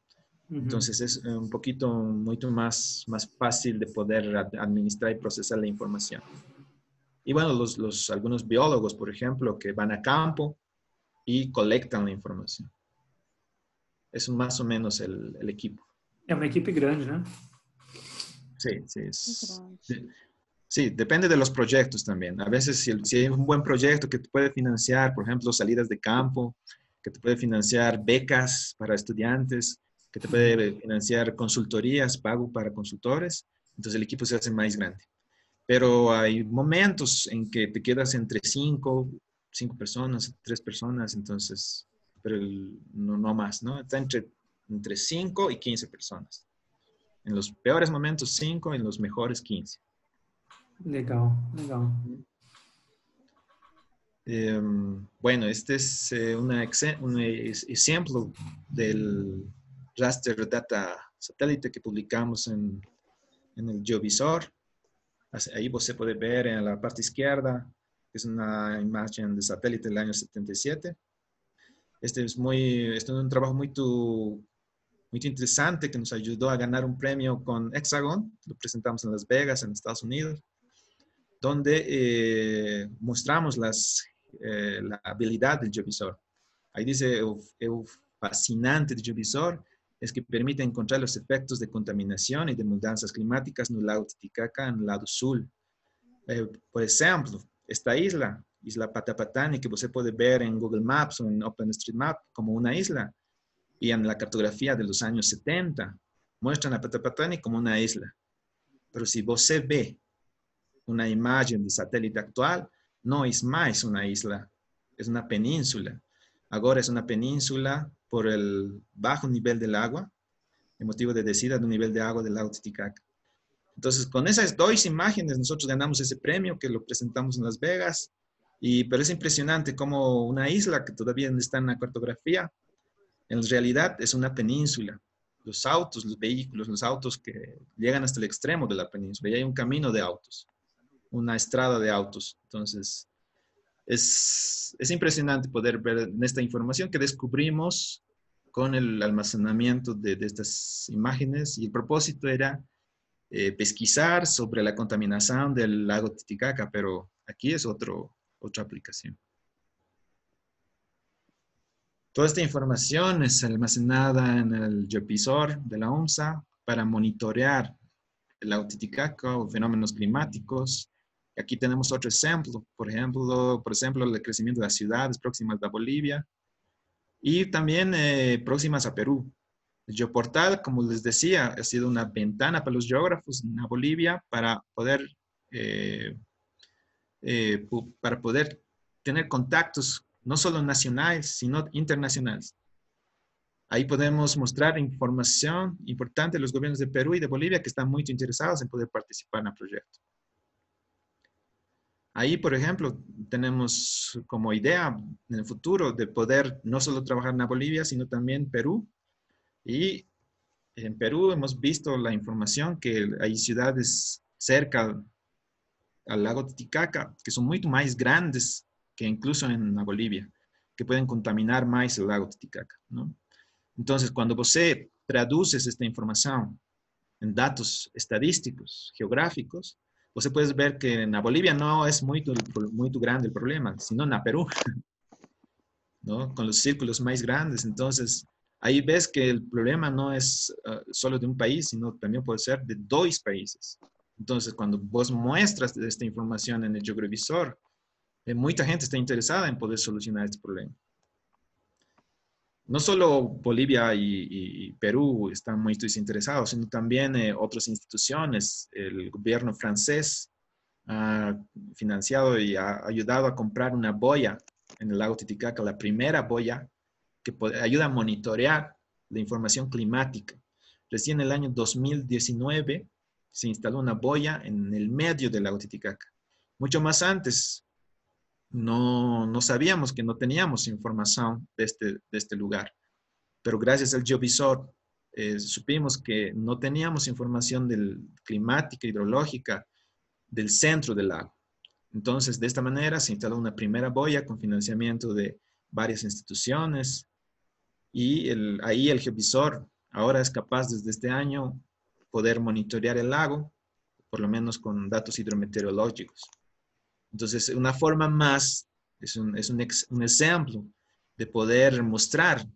Entonces es un poquito, mucho más, más fácil de poder administrar y procesar la información. Y bueno, los, los, algunos biólogos, por ejemplo, que van a campo y colectan la información. Es más o menos el, el equipo. Es un equipo grande, ¿no? Sí, sí. Es, Sí, depende de los proyectos también. A veces si, si, hay un buen proyecto que te puede financiar, por ejemplo, salidas de campo, que te puede financiar becas para estudiantes, que te puede financiar consultorías, pago para consultores, entonces el equipo se hace más grande. Pero hay momentos en que te quedas entre cinco, cinco personas, tres personas, entonces, pero no, no más, ¿no? Está entre, entre 5 y 15 personas. En los peores momentos 5, en los mejores 15. Legal, legal. Eh, bueno, este es eh, una un ejemplo del raster data satélite que publicamos en, en el geovisor. Ahí você puede ver en la parte izquierda, es una imagen de satélite del año 77. Este es, muy, este es un trabajo muy, muy interesante que nos ayudó a ganar un premio con Hexagon. Lo presentamos en Las Vegas, en Estados Unidos, donde eh, mostramos las, eh, la habilidad del geovisor. Ahí dice, el fascinante geovisor es que permite encontrar los efectos de contaminación y de mudanzas climáticas en el lado Titicaca, en el lado sur. Eh, por ejemplo, esta isla, Isla Patapatani, que usted puede ver en Google Maps o en OpenStreetMap como una isla, y en la cartografía de los años 70, muestran a Patapatani como una isla. Pero si usted ve una imagen de satélite actual, no es más una isla, es una península. Ahora es una península por el bajo nivel del agua, el motivo de desida un nivel de agua del lago Titicaca. Entonces, con esas dos imágenes nosotros ganamos ese premio que lo presentamos en Las Vegas. Y, pero es impresionante como una isla que todavía no está en la cartografía, en realidad es una península. Los autos, los vehículos, los autos que llegan hasta el extremo de la península. Y hay un camino de autos, una estrada de autos. Entonces, es, es impresionante poder ver en esta información que descubrimos con el almacenamiento de, de estas imágenes y el propósito era eh, pesquisar sobre la contaminación del lago Titicaca, pero aquí es otro, otra aplicación. Toda esta información es almacenada en el geopisor de la ONSA para monitorear lago Titicaca o fenómenos climáticos, Aquí tenemos otro ejemplo, por ejemplo, por ejemplo, el crecimiento de las ciudades próximas a Bolivia y también eh, próximas a Perú. El geoportal, como les decía, ha sido una ventana para los geógrafos en Bolivia para poder, eh, eh, para poder tener contactos no solo nacionales, sino internacionales. Ahí podemos mostrar información importante de los gobiernos de Perú y de Bolivia que están muy interesados en poder participar en el proyecto. Ahí, por ejemplo, tenemos como idea en el futuro de poder no solo trabajar en Bolivia, sino también Perú. Y en Perú hemos visto la información que hay ciudades cerca al lago Titicaca que son mucho más grandes que incluso en Bolivia, que pueden contaminar más el lago Titicaca. ¿no? Entonces, cuando usted traduces esta información en datos estadísticos, geográficos, você puede ver que en Bolivia no es muy, muy grande el problema, sino en Perú, [LAUGHS] ¿no? con los círculos más grandes. Entonces, ahí ves que el problema no es uh, solo de un país, sino también puede ser de dos países. Entonces, cuando vos muestras esta información en el geogravisor, eh, mucha gente está interesada en poder solucionar este problema no solo Bolivia y, Perú están muy interesados, sino también eh, otras instituciones. El gobierno francés ha financiado y ha ayudado a comprar una boya en el lago Titicaca, la primera boya que ayuda a monitorear la información climática. Recién en el año 2019 se instaló una boya en el medio del lago Titicaca. Mucho más antes, no, no sabíamos que no teníamos información de este, de este lugar. Pero gracias al geovisor eh, supimos que no teníamos información del, climática, hidrológica del centro del lago. Entonces, de esta manera se instaló una primera boya con financiamiento de varias instituciones y ahí el geovisor ahora es capaz desde este año poder monitorear el lago, por lo menos con datos hidrometeorológicos. Entonces, una forma más, es un, es un, ejemplo de poder mostrar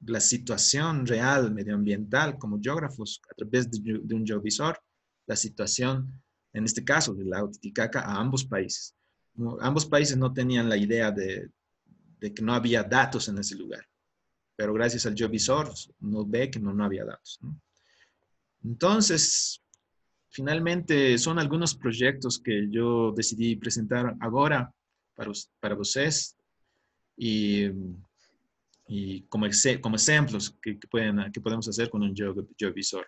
la situación real medioambiental como geógrafos a través de, un geovisor, la situación en este caso del lago Titicaca, a ambos países. ambos países no tenían la idea de, de, que no había datos en ese lugar, pero gracias al geovisor nos ve que no, no había datos. Entonces, finalmente son algunos proyectos que yo decidí presentar ahora para, para ustedes y, y como, como ejemplos que, pueden, que podemos hacer con un geovisor.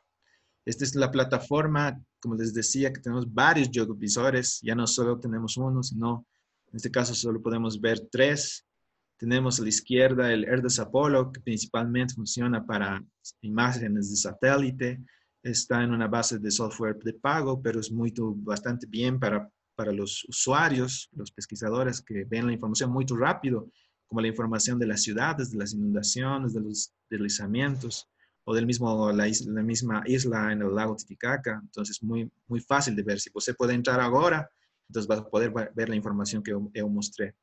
Esta es la plataforma, como les decía, que tenemos varios geovisores, ya no solo tenemos uno, sino en este caso solo podemos ver tres. Tenemos a la izquierda el ERDES Apollo, que principalmente funciona para imágenes de satélite. Está en una base de software de pago, pero es muy, bastante bien para, para los usuarios, los pesquisadores que ven la información muy rápido, como la información de las ciudades, de las inundaciones, de los deslizamientos o del mismo, la, la, misma isla en el lago Titicaca. Entonces, muy, muy fácil de ver. Si usted puede entrar ahora, entonces va a poder ver la información que yo, mostré.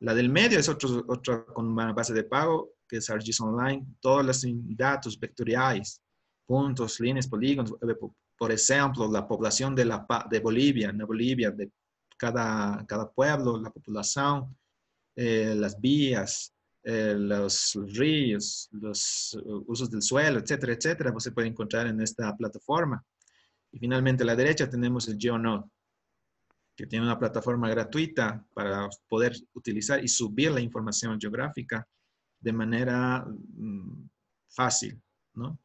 La del medio es otra con una base de pago, que es ArcGIS Online. Todos los datos vectoriales, puntos, líneas, polígonos. Por ejemplo, la población de, la, de Bolivia, en Bolivia, de cada, cada pueblo, la población, eh, las vías, eh, los ríos, los usos del suelo, etcétera, etcétera, pues se puede encontrar en esta plataforma. Y finalmente a la derecha tenemos el GeoNode, que tiene una plataforma gratuita para poder utilizar y subir la información geográfica de manera mm, fácil, ¿no?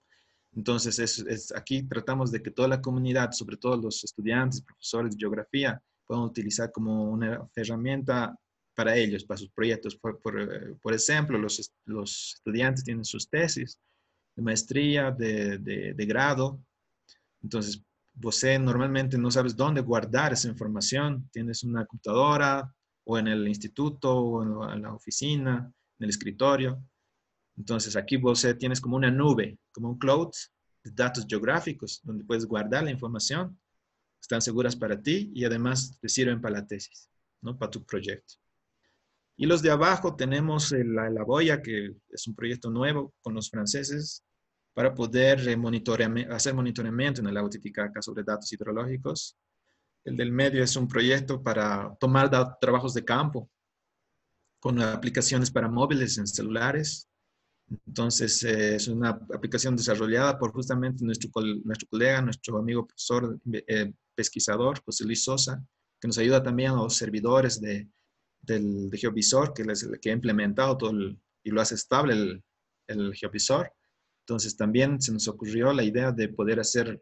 Entonces, es, aquí tratamos de que toda la comunidad, sobre todo los estudiantes, profesores de geografía, puedan utilizar como una herramienta para ellos, para sus proyectos. Por, por, eh, ejemplo, los, los, estudiantes tienen sus tesis de maestría, de, de, de grado. Entonces, você normalmente no sabes dónde guardar esa información. Tienes una computadora o en el instituto o en la oficina, en el escritorio. Entonces, aquí você tienes como una nube, como un cloud de datos geográficos, donde puedes guardar la información. Están seguras para ti y además te sirven para la tesis, ¿no? para tu proyecto. Y los de abajo tenemos la, la Boya, que es un proyecto nuevo con los franceses para poder hacer monitoreamiento en el lago Titicaca sobre datos hidrológicos. El del medio es un proyecto para tomar trabajos de campo con aplicaciones para móviles en celulares. Entonces, eh, es una aplicación desarrollada por justamente nuestro, nuestro colega, nuestro amigo profesor eh, pesquisador, José Luis Sosa, que nos ayuda también a los servidores de, del de Geovisor, que, les, que ha implementado todo y lo hace estable el, el Geovisor. Entonces también se nos ocurrió la idea de poder hacer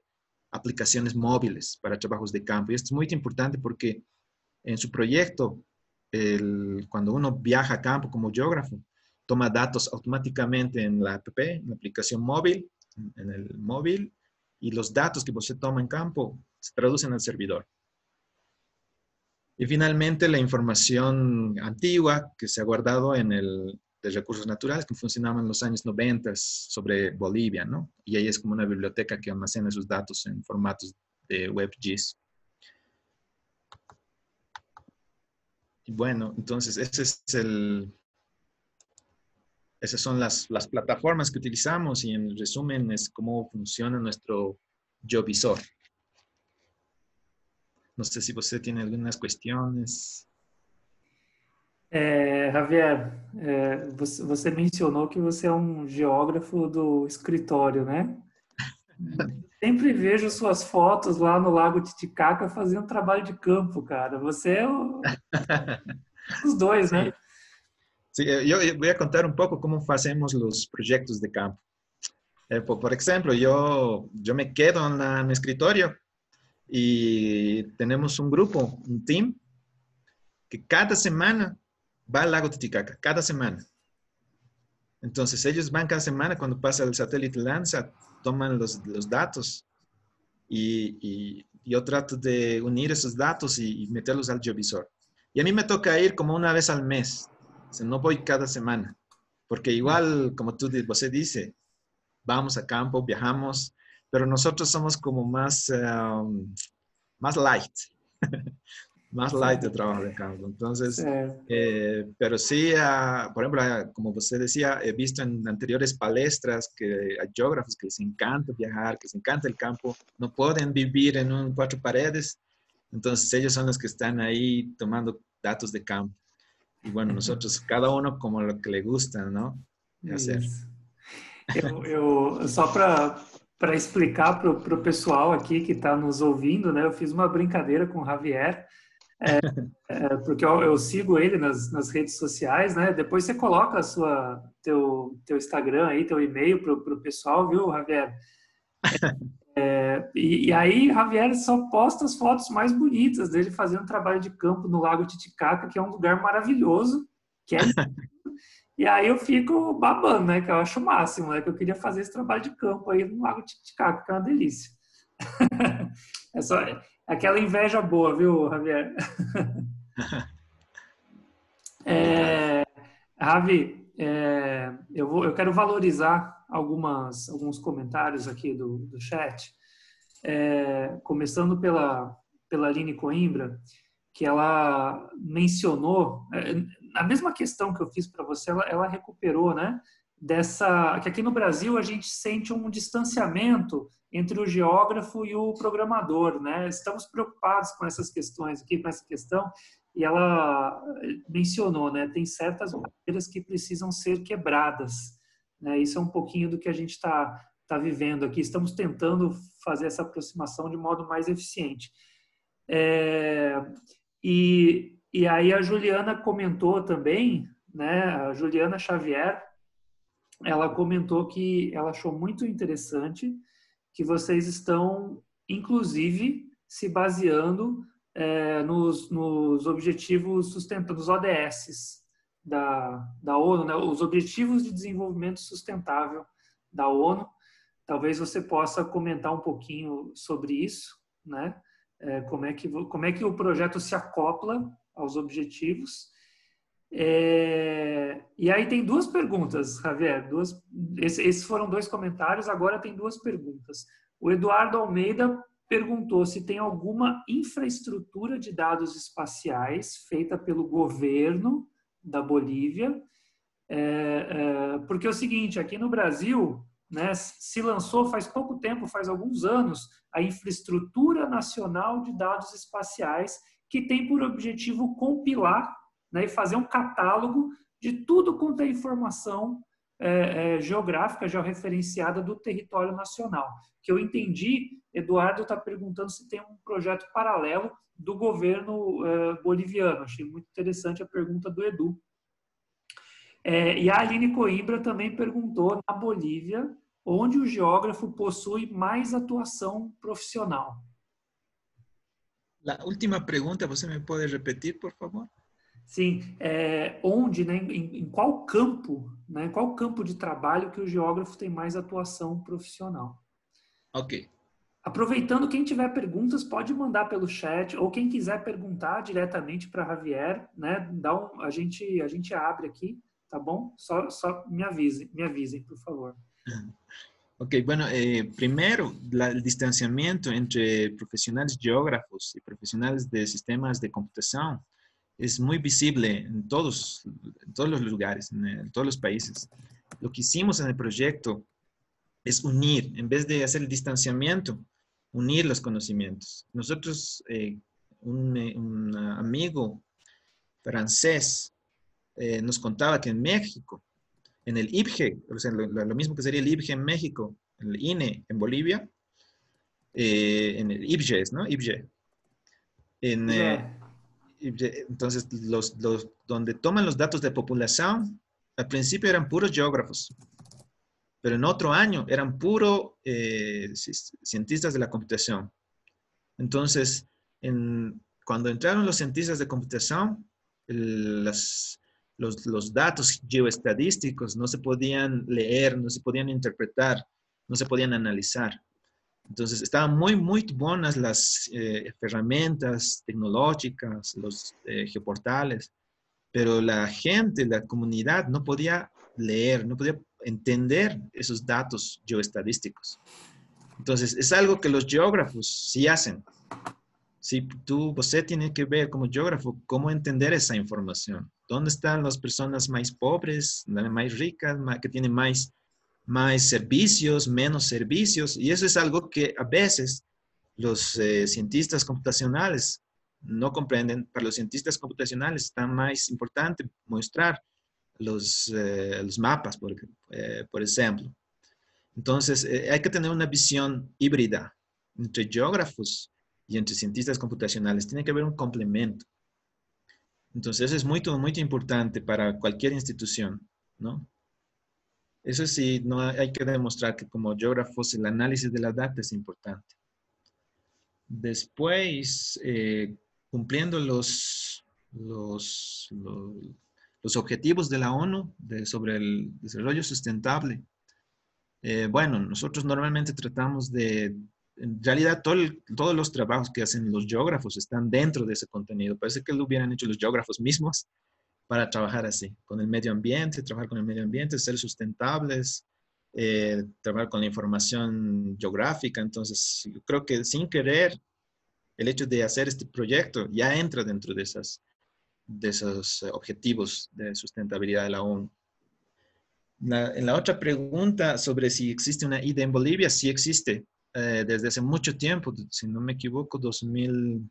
aplicaciones móviles para trabajos de campo. Y esto es muy importante porque en su proyecto, cuando uno viaja a campo como geógrafo, toma datos automáticamente en la app, en la aplicación móvil, en el móvil, y los datos que usted toma en campo se traducen al servidor. Y finalmente la información antigua que se ha guardado en el de recursos naturales que funcionaban en los años 90 sobre Bolivia, ¿no? Y ahí es como una biblioteca que almacena sus datos en formatos de WebGIS. Y bueno, entonces ese es el, esas son las, las plataformas que utilizamos y en resumen es cómo funciona nuestro Jovisor. No sé si usted tiene algunas cuestiones. É, Javier, é, você, você, mencionou que você é um geógrafo do escritório, né? [LAUGHS] Sempre vejo suas fotos lá no Lago Titicaca fazendo trabalho de campo, cara. Você é o... [LAUGHS] os dois, né? Sim, eu, vou contar um pouco como fazemos os projetos de campo. É, por, por exemplo, eu, eu me quedo na, no escritório y tenemos un grupo, un team, que cada semana va al lago Titicaca, cada semana. Entonces ellos van cada semana cuando pasa el satélite Landsat, toman los, los datos y, y, yo trato de unir esos datos y, meterlos al geovisor. Y a mí me toca ir como una vez al mes, o no voy cada semana, porque igual, como tú dice, vamos a campo, viajamos, pero nosotros somos como más, um, más light. [LAUGHS] más light el trabajo de campo. Entonces, eh, pero sí, ah, por ejemplo, ah, como usted decía, he visto en anteriores palestras que hay geógrafos que les encanta viajar, que les encanta el campo, no pueden vivir en un cuatro paredes, entonces ellos son los que están ahí tomando datos de campo. Y bueno, nosotros, cada uno como lo que le gusta, ¿no? Hacer. Eu, eu, só para explicar para o pessoal aqui que está nos ouvindo, né? Eu fiz uma brincadeira com o Javier, é, [LAUGHS] é, porque eu, eu, sigo ele nas, nas, redes sociais, né? Depois você coloca a sua, teu, teu Instagram aí, teu e-mail para o pessoal, viu, Javier? [LAUGHS] É, e, e, aí, Javier só posta as fotos mais bonitas dele fazendo trabalho de campo no Lago Titicaca, que é um lugar maravilhoso, que é [LAUGHS] E aí eu fico babando, né? Que eu acho o máximo, né? Que eu queria fazer esse trabalho de campo aí no Lago Titicaca, que é uma delícia. [LAUGHS] é só aquela inveja boa, viu, Javier? [LAUGHS] é, Ravi, é, eu, vou, eu quero valorizar algumas, alguns comentários aqui do, do chat, é, começando pela, pela Aline Coimbra, que ela mencionou, é, a mesma questão que eu fiz para você, ela, ela recuperou, né? Dessa que aqui no Brasil a gente sente um distanciamento entre o geógrafo e o programador, né? Estamos preocupados com essas questões aqui, com essa questão, e ela mencionou, né? Tem certas barreiras que precisam ser quebradas, né? Isso é um pouquinho do que a gente está tá vivendo aqui. Estamos tentando fazer essa aproximação de modo mais eficiente. É, e e aí a Juliana comentou também, né, a Juliana Xavier, ela comentou que ela achou muito interessante que vocês estão, inclusive, se baseando é, nos, nos, objetivos sustentáveis, nos ODS da, da ONU, né, os Objetivos de Desenvolvimento Sustentável da ONU. Talvez você possa comentar um pouquinho sobre isso, né? É, como, é que, como é que o projeto se acopla aos objetivos. É, e aí tem duas perguntas, Javier. Duas, esses foram dois comentários, agora tem duas perguntas. O Eduardo Almeida perguntou se tem alguma infraestrutura de dados espaciais feita pelo governo da Bolívia. É, é, porque é o seguinte, aqui no Brasil, né, se lançou faz pouco tempo, faz alguns anos, a Infraestrutura Nacional de Dados Espaciais, que tem por objetivo compilar né, e fazer um catálogo de tudo quanto é informação é, é, geográfica, georreferenciada do território nacional. Que eu entendi, Eduardo está perguntando se tem um projeto paralelo do governo é, boliviano. Achei muito interessante a pergunta do Edu. É, e a Aline Coimbra também perguntou na Bolívia onde o geógrafo possui mais atuação profissional. La última pergunta, você me pode repetir, por favor? Sim, é, onde, né, em, em, qual campo, né, em qual campo de trabalho que o geógrafo tem mais atuação profissional? Ok. Aproveitando, quem tiver perguntas pode mandar pelo chat ou quem quiser perguntar diretamente para Javier, né, dá um, a gente a gente abre aqui, tá bom? Só só me avisem, me avisem, por favor. [LAUGHS] Ok, bueno, eh, primero, el distanciamiento entre profesionales geógrafos y profesionales de sistemas de computación es muy visible en todos, todos los lugares, en, todos los países. Lo que hicimos en el proyecto es unir, en vez de hacer el distanciamiento, unir los conocimientos. Nosotros, eh, un, amigo francés eh, nos contaba que en México en el IBGE, o sea, lo, mismo que sería el IBGE en México, el INE en Bolivia, eh, en el IBGES, ¿no? IBGE. En, eh, entonces, los, los, donde toman los datos de población, al principio eran puros geógrafos, pero en otro año eran puros eh, cientistas de la computación. Entonces, en, cuando entraron los cientistas de computación, las, los, datos geoestadísticos no se podían leer, no se podían interpretar, no se podían analizar. Entonces, estaban muy, muy buenas las eh, herramientas tecnológicas, los eh, geoportales, pero la gente, la comunidad no podía leer, no podía entender esos datos geoestadísticos. Entonces, es algo que los geógrafos sí hacen. si tú, você tiene que ver como geógrafo cómo entender esa información. ¿Dónde están las personas más pobres, más ricas, que tienen más, más servicios, menos servicios? Y eso es algo que a veces los eh, cientistas computacionales no comprenden. Para los cientistas computacionales está más importante mostrar los, eh, los mapas, por, eh, por ejemplo. Entonces, hay que tener una visión híbrida entre geógrafos y entre cientistas computacionales. Tiene que haber un complemento. Entonces, eso es muy, muy importante para cualquier institución, ¿no? Eso sí, no hay que demostrar que como geógrafos el análisis de la data es importante. Después, eh, cumpliendo los, los, los, objetivos de la ONU sobre el desarrollo sustentable, eh, bueno, nosotros normalmente tratamos de en realidad todos los trabajos que hacen los geógrafos están dentro de ese contenido. Parece que lo hubieran hecho los geógrafos mismos para trabajar así, con el medio ambiente, trabajar con el medio ambiente, ser sustentables, eh, trabajar con la información geográfica. Entonces, yo creo que sin querer, el hecho de hacer este proyecto ya entra dentro de, esas, de esos objetivos de sustentabilidad de la ONU. en la otra pregunta sobre si existe una IDE en Bolivia, sí existe. Eh, desde hace mucho tiempo, si no me equivoco, 2000,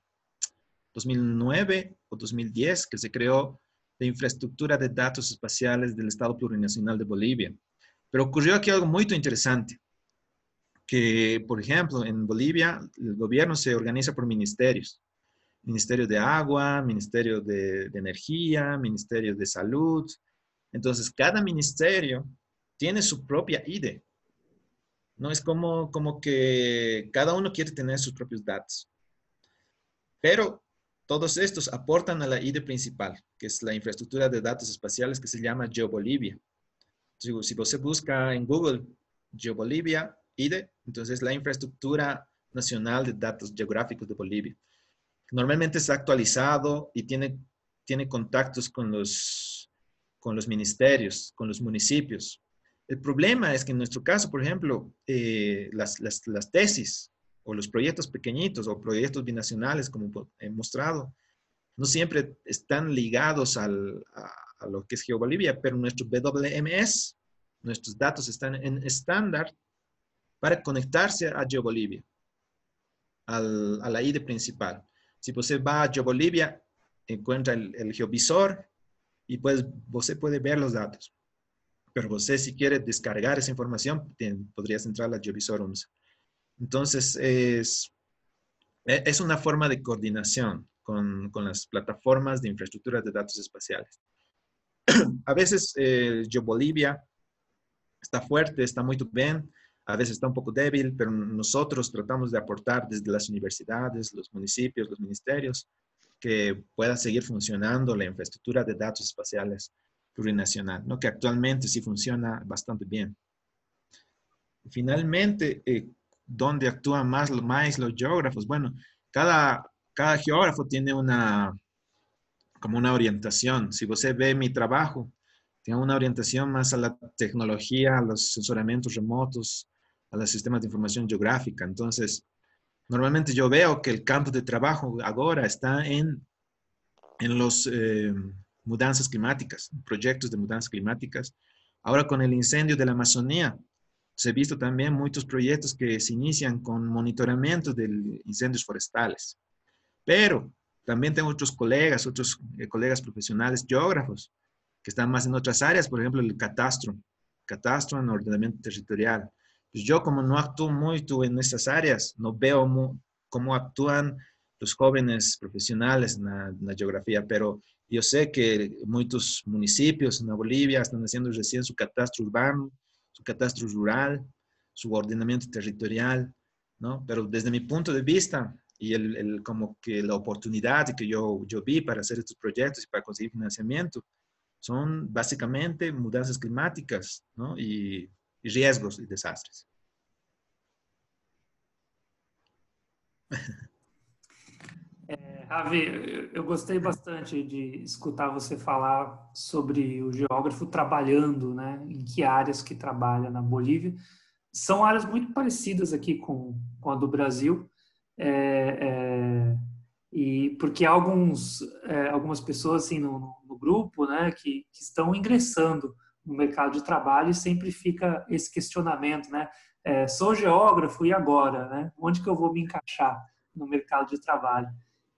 2009 o 2010, que se creó la infraestructura de datos espaciales del Estado Plurinacional de Bolivia. Pero ocurrió aquí algo muy interesante, que, por ejemplo, en Bolivia el gobierno se organiza por ministerios. Ministerio de Agua, Ministerio de, de Energía, Ministerio de Salud. Entonces, cada ministerio tiene su propia IDE, ¿no? Es como, como que cada uno quiere tener sus propios datos. Pero todos estos aportan a la IDE principal, que es la infraestructura de datos espaciales que se llama GeoBolivia. Si usted busca en Google GeoBolivia, IDE, entonces la infraestructura nacional de datos geográficos de Bolivia. Normalmente está actualizado y tiene, tiene contactos con los, con los ministerios, con los municipios. El problema es que en nuestro caso, por ejemplo, eh, las, tesis o los proyectos pequeñitos o proyectos binacionales, como he mostrado, no siempre están ligados a, lo que es GeoBolivia, pero nuestro WMS, nuestros datos están en estándar para conectarse a GeoBolivia, a la IDE principal. Si usted va a GeoBolivia, encuentra el, el geovisor y pues usted puede ver los datos pero usted si quiere descargar esa información, podrías entrar a GeoVisor 11. Entonces, es, e, es una forma de coordinación con, con las plataformas de infraestructura de datos espaciales. [CLEARS THROAT] a veces eh, GeoBolivia está fuerte, está muy bien, a veces está un poco débil, pero nosotros tratamos de aportar desde las universidades, los municipios, los ministerios, que pueda seguir funcionando la infraestructura de datos espaciales plurinacional, ¿no? que actualmente sí funciona bastante bien. Finalmente, eh, ¿dónde actúan más, más los geógrafos? Bueno, cada, cada geógrafo tiene una, como una orientación. Si usted ve mi trabajo, tiene una orientación más a la tecnología, a los sensoramientos remotos, a los sistemas de información geográfica. Entonces, normalmente yo veo que el campo de trabajo ahora está en, en los... Eh, mudanzas climáticas, proyectos de mudanzas climáticas. Ahora con el incendio de la Amazonía, se ha visto también muchos proyectos que se inician con monitoramiento de incendios forestales. Pero también tengo otros colegas, otros eh, colegas profesionales, geógrafos, que están más en otras áreas, por ejemplo, el catastro, catastro en ordenamiento territorial. Pues yo como no actúo mucho en esas áreas, no veo cómo actúan los jóvenes profesionales en la geografía, pero yo sé que muchos municipios en Bolivia están haciendo recién su catastro urbano, su catastro rural, su ordenamiento territorial, ¿no? Pero desde mi punto de vista y el, como que la oportunidad que yo, yo vi para hacer estos proyectos y para conseguir financiamiento son básicamente mudanzas climáticas, ¿no? Y, y riesgos y desastres. [LAUGHS] Ravi, eu gostei bastante de escutar você falar sobre o geógrafo trabalhando, né? Em que áreas que trabalha na Bolívia. São áreas muito parecidas aqui com, com a do Brasil. É, é, E porque alguns, é, algumas pessoas assim no, no grupo, né, que, que, estão ingressando no mercado de trabalho e sempre fica esse questionamento, né? É, sou geógrafo e agora, né? Onde que eu vou me encaixar no mercado de trabalho?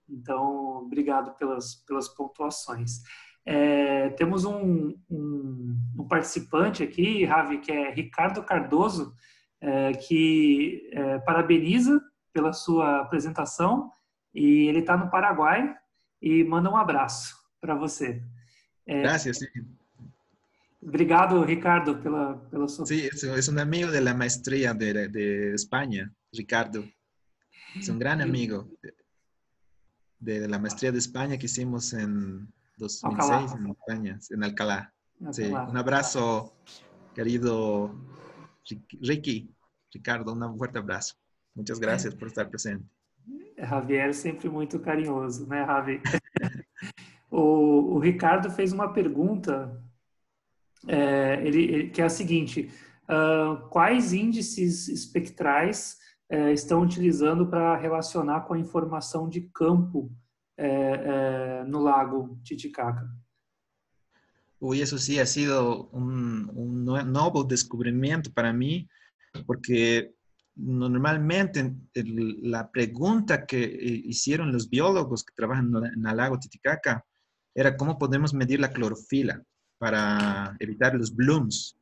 Então, obrigado pelas pelas pontuações. É, temos um, um, um, participante aqui, Ravi, que é Ricardo Cardoso, é, que é, parabeniza pela sua apresentação e ele está no Paraguai e manda um abraço para você. É, Graças. Obrigado, Ricardo, pela, pela sua... Sí, es un amigo de la maestría de, de España, Ricardo. Es un gran amigo de, la maestría de España que hicimos en 2006 Alcalá. en España, en Alcalá. Alcalá. Sí, un abrazo, querido Ricky, Ricardo, um forte abraço. Muitas graças por estar presente. Javier sempre muito carinhoso, né, Javi? [LAUGHS] o, o, Ricardo fez uma pergunta é, ele, ele, que é a seguinte: uh, quais índices espectrais uh, estão utilizando para relacionar com a informação de campo uh, no lago Titicaca? Uy, eso sí ha sido un, un nuevo para mí, porque normalmente la pregunta que hicieron los biólogos que trabajan en el lago Titicaca era cómo podemos medir la clorofila para evitar los blooms.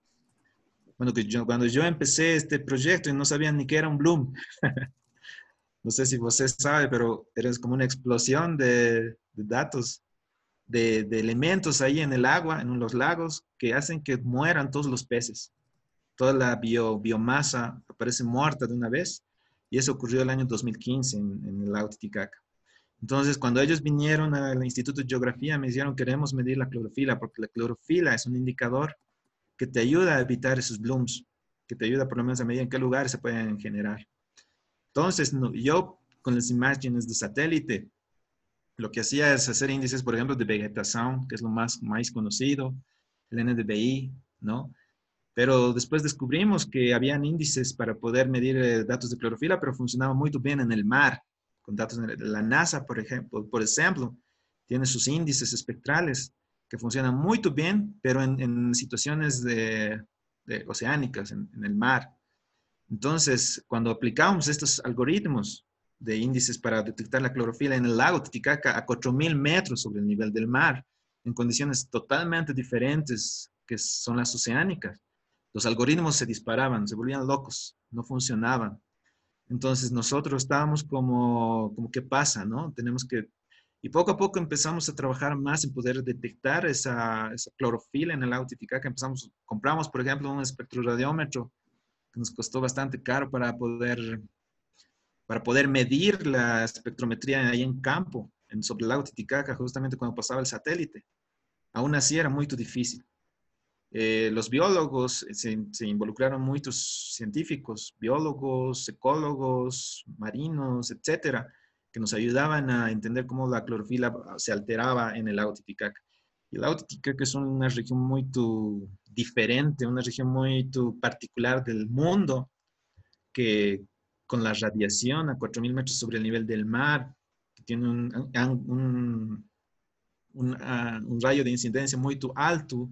Bueno, que yo, cuando yo empecé este proyecto y no sabía ni qué era un bloom, [LAUGHS] no sé si usted sabe, pero era como una explosión de, datos, de, de, elementos ahí en el agua, en los lagos, que hacen que mueran todos los peces toda la biomasa aparece muerta de una vez, y eso ocurrió el año 2015 en, el lago Titicaca. Entonces, cuando ellos vinieron al Instituto de Geografía, me dijeron, queremos medir la clorofila, porque la clorofila es un indicador que te ayuda a evitar esos blooms, que te ayuda por lo menos a medir en qué lugares se pueden generar. Entonces, yo con las imágenes de satélite, lo que hacía es hacer índices, por ejemplo, de vegetación, que es lo más, más conocido, el NDVI, ¿no? Pero después descubrimos que habían índices para poder medir eh, datos de clorofila, pero funcionaba muy bien en el mar, con datos de la NASA, por ejemplo, por ejemplo, tiene sus índices espectrales que funcionan muy bien, pero en, situaciones de, oceánicas, en, el mar. Entonces, cuando aplicamos estos algoritmos de índices para detectar la clorofila en el lago Titicaca a 4.000 metros sobre el nivel del mar, en condiciones totalmente diferentes que son las oceánicas, los algoritmos se disparaban, se volvían locos, no funcionaban. Entonces nosotros estábamos como, como ¿qué pasa? ¿no? Tenemos que... Y poco a poco empezamos a trabajar más en poder detectar esa, esa clorofila en el agua que empezamos, compramos, por ejemplo, un espectroradiómetro que nos costó bastante caro para poder, para poder medir la espectrometría ahí en campo, en, sobre el lago Titicaca, justamente cuando pasaba el satélite. Aún así era muy difícil. Eh, los biólogos, eh, se, involucraron muchos científicos, biólogos, ecólogos, marinos, etcétera, que nos ayudaban a entender cómo la clorofila se alteraba en el lago Titicaca. Y el lago Titicaca es una región muy diferente, una región muy particular del mundo, que con la radiación a 4.000 metros sobre el nivel del mar, que tiene un, un rayo de incidencia muy alto,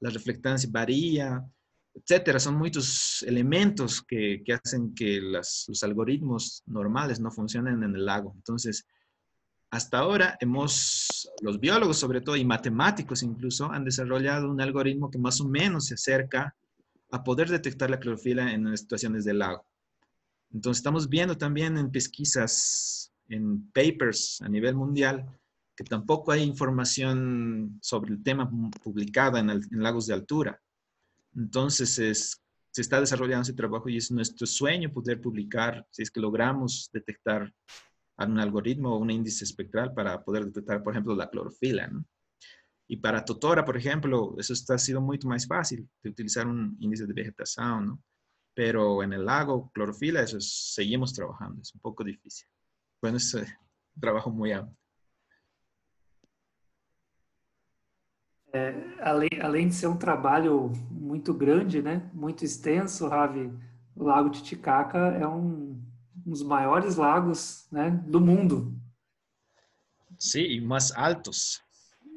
la reflectancia varía, etcétera. Son muchos elementos que, que hacen que los algoritmos normales no funcionen en el lago. Entonces, hasta ahora hemos, los biólogos sobre todo y matemáticos incluso, han desarrollado un algoritmo que más o menos se acerca a poder detectar la clorofila en situaciones del lago. Entonces, estamos viendo también en pesquisas, en papers a nivel mundial, que tampoco hay información sobre el tema publicada en, lagos de altura. Entonces, se está desarrollando ese trabajo y es nuestro sueño poder publicar, si es que logramos detectar un algoritmo o un índice espectral para poder detectar, por ejemplo, la clorofila. Y para Totora, por ejemplo, eso está, ha sido mucho más fácil de utilizar un índice de vegetación, ¿no? Pero en el lago, clorofila, eso seguimos trabajando, es un poco difícil. Bueno, es un trabajo muy amplio. É, além, além de ser um trabalho muito grande, né, muito extenso, Ravi, o Lago Titicaca é um, um dos maiores lagos né, do mundo. Y más altos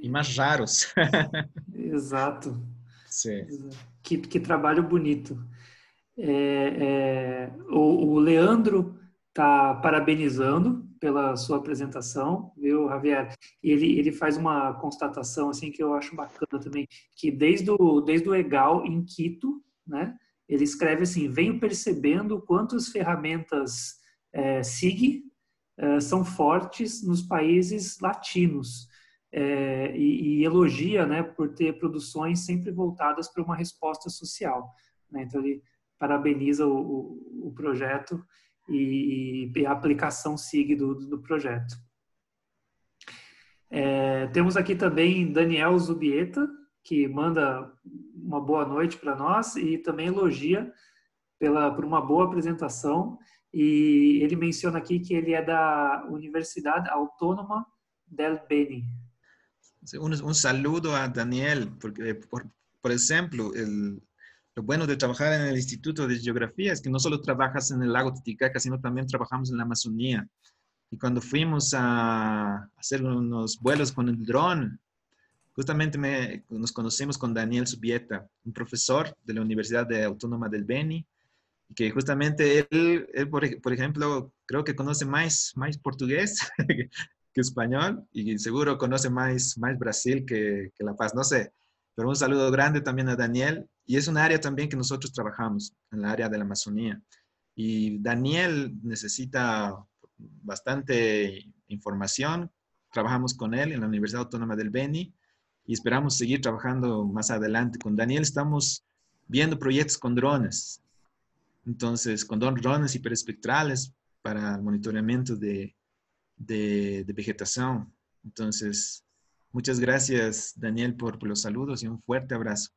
e mais raros. [LAUGHS] Exato. Sim. Que, que trabalho bonito. É, é, o, o, Leandro está parabenizando pela sua apresentação, viu, Javier? Ele, ele faz uma constatação assim que eu acho bacana também, que desde o, desde o EGAL em Quito, né, ele escreve assim, venho percebendo quantas ferramentas é, SIG é, são fortes nos países latinos é, e, e, elogia né, por ter produções sempre voltadas para uma resposta social. Né? Então, ele parabeniza o, o, o projeto e, e, a aplicação SIG do, do projeto. É, temos aqui também Daniel Zubieta, que manda uma boa noite para nós e também elogia pela, por uma boa apresentação. E ele menciona aqui que ele é da Universidade Autônoma del Beni, Un, saludo a Daniel, porque, por, por ejemplo, el, lo bueno de trabajar en el Instituto de Geografía es que no solo trabajas en el lago Titicaca, sino también trabajamos en la Amazonía. Y cuando fuimos a hacer unos vuelos con el dron, justamente me, nos conocimos con Daniel Subieta, un profesor de la Universidad Autónoma del Beni, que justamente él, él por, por, ejemplo, creo que conoce más, más portugués [LAUGHS] que español y seguro conoce más, más Brasil que, que, La Paz, no sé. Pero un saludo grande también a Daniel y es un área también que nosotros trabajamos, en la área de la Amazonía. Y Daniel necesita bastante información. Trabajamos con él en la Universidad Autónoma del Beni y esperamos seguir trabajando más adelante. Con Daniel estamos viendo proyectos con drones. Entonces, con drones hiperespectrales para el monitoreamiento de, de, vegetación. Entonces, muchas gracias, Daniel, por, por los saludos y un fuerte abrazo.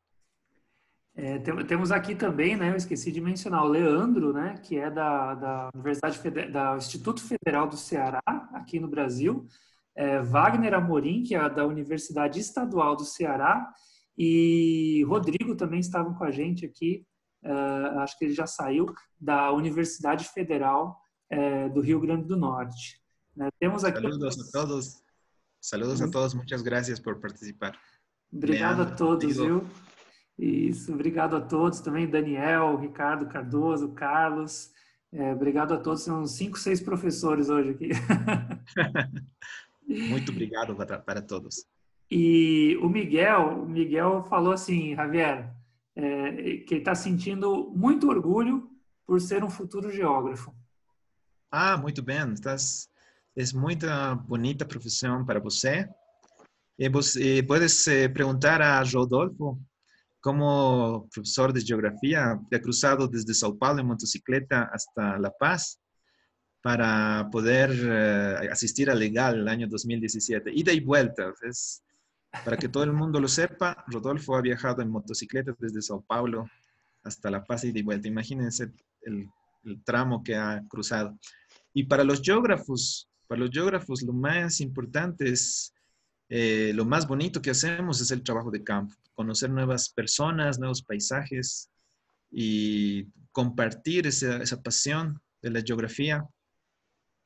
É, temos aqui também, né, eu esqueci de mencionar, o Leandro, né, que é da, da Universidade Feder da Instituto Federal do Ceará, aqui no Brasil, é, Wagner Amorim, que é da Universidade Estadual do Ceará, e Rodrigo também estavam com a gente aqui, é, acho que ele já saiu, da Universidade Federal é, do Rio Grande do Norte. Temos aqui Saludos a todos. Saludos a todos. Muchas gracias por participar. Obrigado Leandro, a todos, viu? Isso, obrigado a todos também, Daniel, Ricardo Cardoso, Carlos. É, obrigado a todos, são cinco, seis professores hoje aqui. [LAUGHS] Muito obrigado para, para todos. E o Miguel, o Miguel falou assim, Javier, é, que ele está sentindo muito orgulho por ser um futuro geógrafo. Ah, muito bem. Estás es muy bonita profesión para usted. Eh, eh, puedes eh, preguntar a Rodolfo, como profesor de geografía, que ha cruzado desde Sao Paulo en motocicleta hasta La Paz para poder asistir a Legal el año 2017. Ida y vuelta. Es, para que todo el mundo lo sepa, Rodolfo ha viajado en motocicleta desde Sao Paulo hasta La Paz y vuelta. Imagínense el tramo que ha cruzado. Y para los geógrafos, para los geógrafos lo más importante es, eh, lo más bonito que hacemos es el trabajo de campo, conocer nuevas personas, nuevos paisajes y compartir esa, esa pasión de la geografía,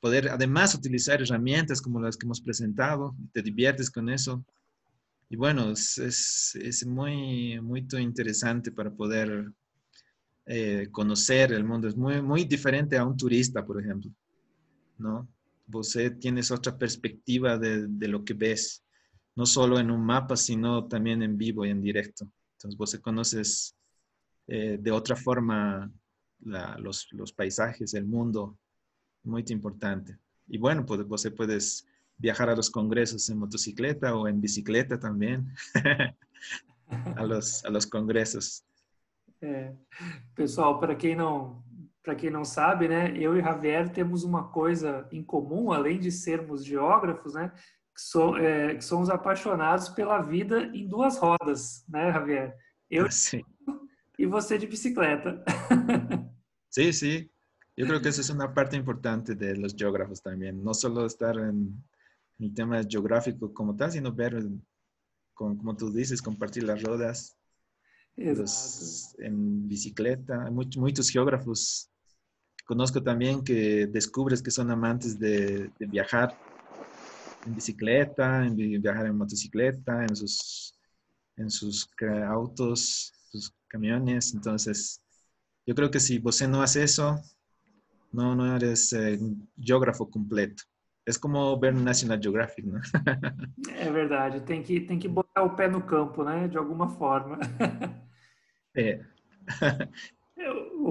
poder además utilizar herramientas como las que hemos presentado, te diviertes con eso. Y bueno, es, es, muy, muy interesante para poder eh, conocer el mundo. Es muy, muy diferente a un turista, por ejemplo, ¿no? Você tienes otra perspectiva de, de, lo que ves, no solo en un mapa, sino también en vivo y en directo. Entonces, vos conoces eh, de otra forma la, los, los, paisajes, el mundo, muy importante. Y bueno, pues vos puedes viajar a los congresos en motocicleta o en bicicleta también, [LAUGHS] a, los, a los congresos. É, pessoal, para quem não para quem não sabe, né, eu e Javier temos uma coisa em comum, além de sermos geógrafos, né, que, so, é, que somos apaixonados pela vida em duas rodas, né, Javier? Eu [LAUGHS] sim. e você de bicicleta. [LAUGHS] Sim, sim. Eu creo que essa é uma parte importante de los geógrafos também, não só estar em tema geográfico como tal, sino ver, como, como tú dices, compartir as rodas los, en bicicleta. Muchos, muchos geógrafos Conozco también que descubres que son amantes de, viajar en bicicleta, en viajar en motocicleta, en sus, en sus autos, sus camiones. Entonces, yo creo que si vos no hace eso, no, no eres eh, geógrafo completo. É como ver National Geographic, né? É verdade, tem que, tem que botar o pé no campo, né? De alguma forma. É. [LAUGHS] [LAUGHS]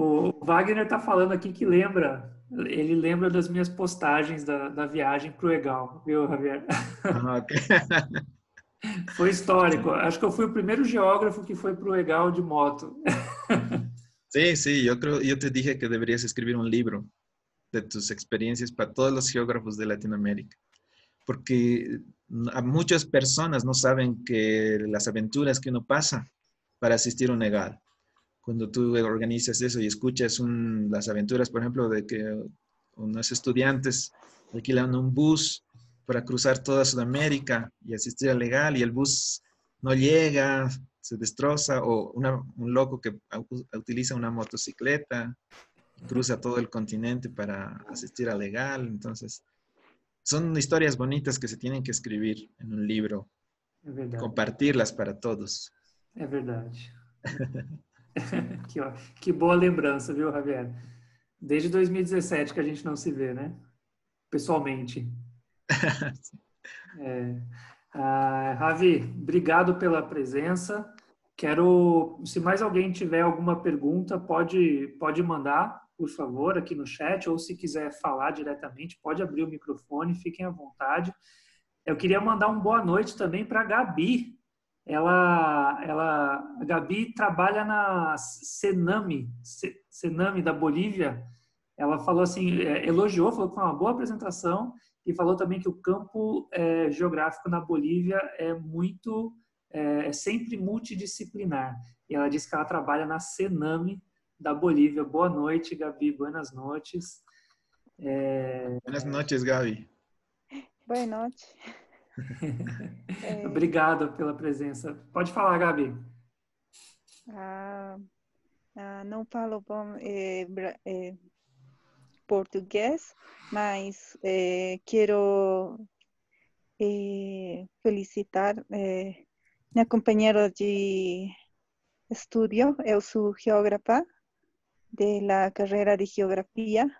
O Wagner está falando aqui que lembra, ele lembra das minhas postagens da, da viagem para o Egal, viu, Javier? Ah, okay. [LAUGHS] Foi histórico. Acho que eu fui o primeiro geógrafo que foi para o Egal de moto. Sim, sim. Eu, creo, te dije que deverias escrever um livro de tus experiencias para todos los geógrafos de Latinoamérica, porque a muchas personas no saben que las aventuras que uno pasa para asistir a un EGAL. Cuando tú organizas eso y escuchas las aventuras, por ejemplo, de que unos estudiantes alquilan un bus para cruzar toda Sudamérica y asistir al legal y el bus no llega, se destroza, o un loco que utiliza una motocicleta cruza todo el continente para asistir a legal. Entonces, son historias bonitas que se tienen que escribir en un libro. Compartirlas para todos. É verdade. [LAUGHS] [LAUGHS] que, ó, que boa lembrança, viu, Javier? Desde 2017 que a gente não se vê, né? Pessoalmente. [LAUGHS] é. Ah, Ravi, obrigado pela presença. Quero, se mais alguém tiver alguma pergunta, pode, pode mandar por favor, aqui no chat, ou se quiser falar diretamente, pode abrir o microfone, fiquem à vontade. Eu queria mandar uma boa noite também para a Gabi. Ela, ela, a Gabi trabalha na Senami, Senami da Bolívia. Ela falou assim, é, elogiou, falou que foi uma boa apresentação e falou também que o campo é, geográfico na Bolívia é muito, é, é sempre multidisciplinar. E ela disse que ela trabalha na Senami da Bolívia. Boa noite, Gabi. Buenas noches. É... Buenas noches, Gabi. Boa noite. [LAUGHS] é... Obrigado pela presença. Pode falar, Gabi. Ah, ah, não falo bom é, é, português, mas é, quero felicitar minha companheira de estudio. Eu sou geógrafa de la carrera de geografía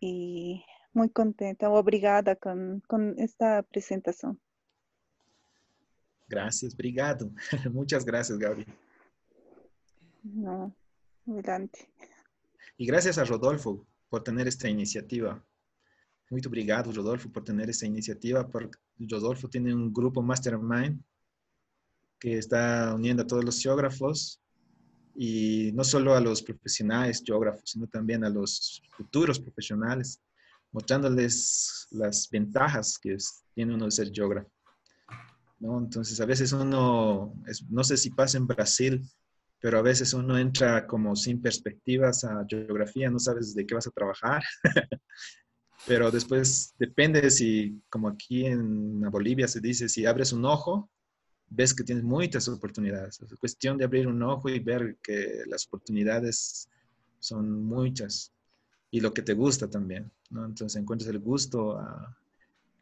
y muy contenta, obrigada con, con esta presentación. Gracias, obrigado. [LAUGHS] Muchas gracias, Gaby. No, adelante. Y gracias a Rodolfo por tener esta iniciativa. Muy obrigado, Rodolfo, por tener esta iniciativa. Porque Rodolfo tiene un grupo Mastermind que está uniendo a todos los geógrafos y no solo a los profesionales geógrafos, sino también a los futuros profesionales, mostrándoles las ventajas que tiene uno de ser geógrafo. ¿no? Entonces, a veces uno, no sé si pasa en Brasil, pero a veces uno entra como sin perspectivas a geografía, no sabes de qué vas a trabajar. [LAUGHS] pero después depende si, como aquí en Bolivia se dice, si abres un ojo, ves que tienes muchas oportunidades. Es cuestión de abrir un ojo y ver que las oportunidades son muchas y lo que te gusta también, ¿no? Entonces encuentras el gusto a,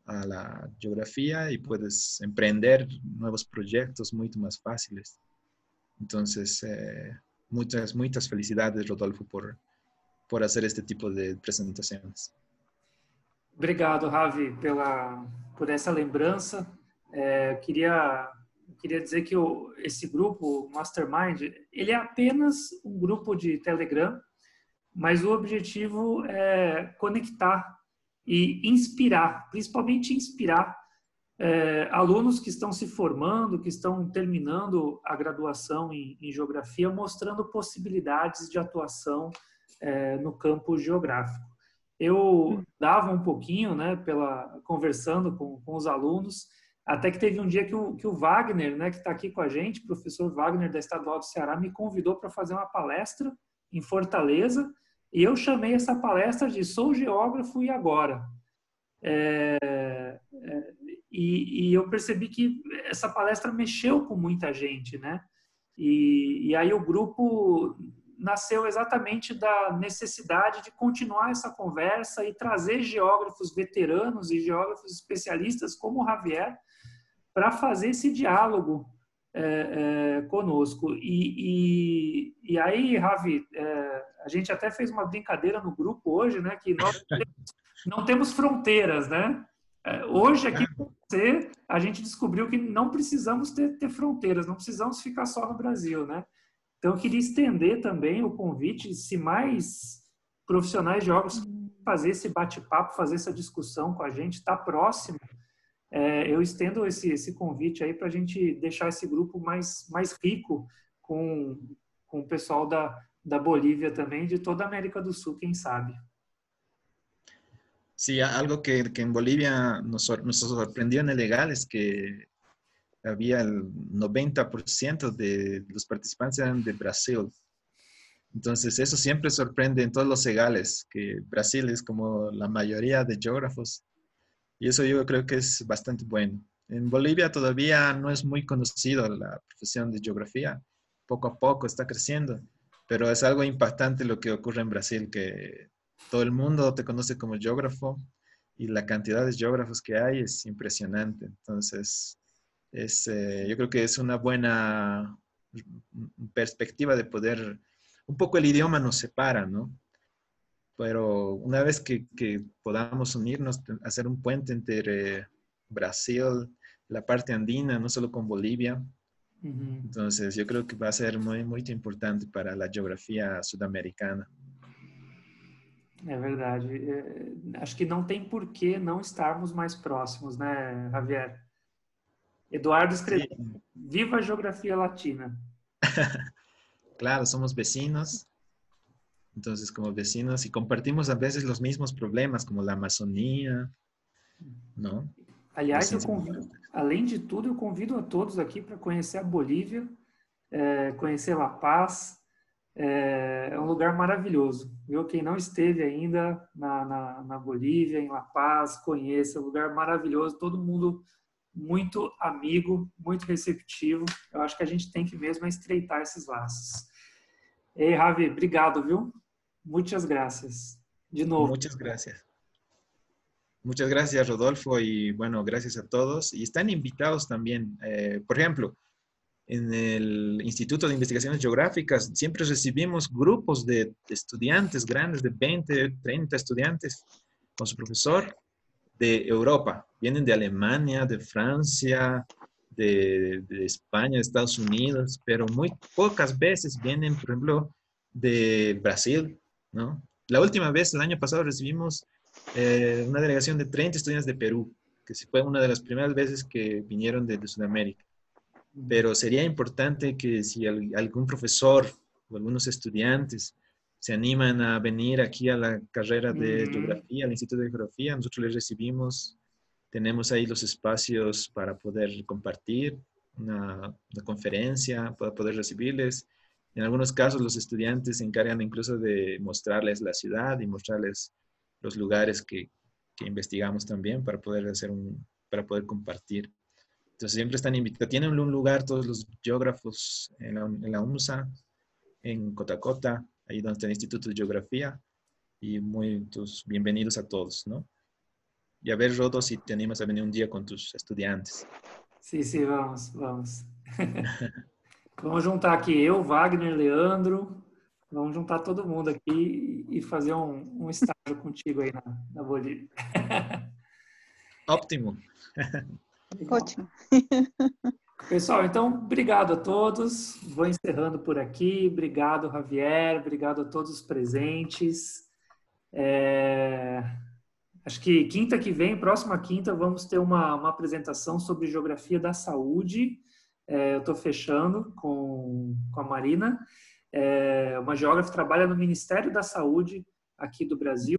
a la geografía y puedes emprender nuevos proyectos mucho más fáciles. Entonces, eh, muchas, muchas felicidades, Rodolfo, por, por hacer este tipo de presentaciones. Obrigado, Ravi, pela, por essa lembrança. É, queria queria dizer que o, esse grupo Mastermind, ele é apenas um grupo de Telegram, mas o objetivo é conectar e inspirar, principalmente inspirar é, alunos que estão se formando, que estão terminando a graduação em, em geografia, mostrando possibilidades de atuação é, no campo geográfico. Eu dava um pouquinho, né, pela conversando com, com os alunos, até que teve um dia que o, que o Wagner, né, que está aqui com a gente, professor Wagner da Estadual do Ceará, me convidou para fazer uma palestra em Fortaleza e eu chamei essa palestra de Sou Geógrafo e Agora. É, é, e, e, eu percebi que essa palestra mexeu com muita gente, né? E, e aí o grupo nasceu exatamente da necessidade de continuar essa conversa e trazer geógrafos veteranos e geógrafos especialistas como o Javier para fazer esse diálogo é, é, conosco. E, e, e, aí, Ravi, é, a gente até fez uma brincadeira no grupo hoje, né, que nós não temos fronteiras, né? É, hoje aqui com você, a gente descobriu que não precisamos ter, ter fronteiras, não precisamos ficar só no Brasil, né? Então, eu queria estender também o convite, se mais profissionais de jogos fazer esse bate-papo, fazer essa discussão com a gente, está próximo, é, eu estendo esse, esse convite aí para a gente deixar esse grupo mais, mais rico com, com o pessoal da, da Bolívia também, de toda a América do Sul, quem sabe. Sí, algo que, que en Bolivia nos, nos, sorprendió en el legal es que había el 90% de los participantes eran de Brasil. Entonces, eso siempre sorprende en todos los legales, que Brasil es como la mayoría de geógrafos. Y eso yo creo que es bastante bueno. En Bolivia todavía no es muy conocido la profesión de geografía. Poco a poco está creciendo, pero es algo impactante lo que ocurre en Brasil, que todo el mundo te conoce como geógrafo y la cantidad de geógrafos que hay es impresionante. Entonces, es, eh, yo creo que es una buena perspectiva de poder, un poco el idioma nos separa, ¿no? Pero una vez que, que podamos unirnos, hacer un puente entre Brasil, la parte andina, no solo con Bolivia, entonces yo creo que va a ser muy, muy importante para la geografía sudamericana. É verdade. É, acho que não tem por que não estarmos mais próximos, né, Javier? Eduardo escreveu: Viva a geografia latina. [LAUGHS] claro, somos vecinos. Entonces, como vecinos, y compartimos a veces los mismos problemas, como la Amazonía, ¿no? Aliás, eu convido, além de tudo, eu convido a todos aqui para conhecer a Bolívia, é, conhecer La Paz, é, é, um lugar maravilhoso. Viu? Quem não esteve ainda na, na, na Bolívia, em La Paz, conheça. É um lugar maravilhoso. Todo mundo muito amigo, muito receptivo. Eu acho que a gente tem que mesmo estreitar esses laços. Ei, Ravi, obrigado, viu? Muitas gracias. De novo. Muchas gracias. Muchas gracias, Rodolfo, y bueno, gracias a todos. Y están invitados también, eh, por ejemplo, en el Instituto de Investigaciones Geográficas siempre recibimos grupos de estudiantes grandes, de 20, 30 estudiantes con su profesor de Europa. Vienen de Alemania, de Francia, de, España, de Estados Unidos, pero muy pocas veces vienen, por ejemplo, de Brasil, ¿no? La última vez, el año pasado, recibimos eh, una delegación de 30 estudiantes de Perú, que fue una de las primeras veces que vinieron de Sudamérica pero sería importante que si algún profesor o algunos estudiantes se animan a venir aquí a la carrera de geografía, al Instituto de Geografía, nosotros les recibimos, tenemos ahí los espacios para poder compartir una, conferencia, para poder recibirles. En algunos casos los estudiantes se encargan incluso de mostrarles la ciudad y mostrarles los lugares que, que investigamos también para poder hacer un, para poder compartir. Entonces siempre están invitados. Tienen un lugar todos los geógrafos en la, en la UNSA, en Cotacota, ahí donde está el Instituto de Geografía. Y muy bienvenidos a todos, ¿no? Y a ver, Rodo, si te animas a venir un día con tus estudiantes. Sí, sí, vamos, vamos. [LAUGHS] vamos juntar aqui eu, Wagner, Leandro, vamos juntar todo mundo aqui e fazer um, um estágio contigo aí na, na Bolívia. [LAUGHS] Ótimo. Ótimo. Pessoal, então, obrigado a todos. Vou encerrando por aqui. Obrigado, Javier. Obrigado a todos os presentes. É... Acho que quinta que vem, próxima quinta, vamos ter uma, uma apresentação sobre geografia da saúde. É, eu estou fechando com, com a Marina. É, uma geógrafa trabalha no Ministério da Saúde aqui do Brasil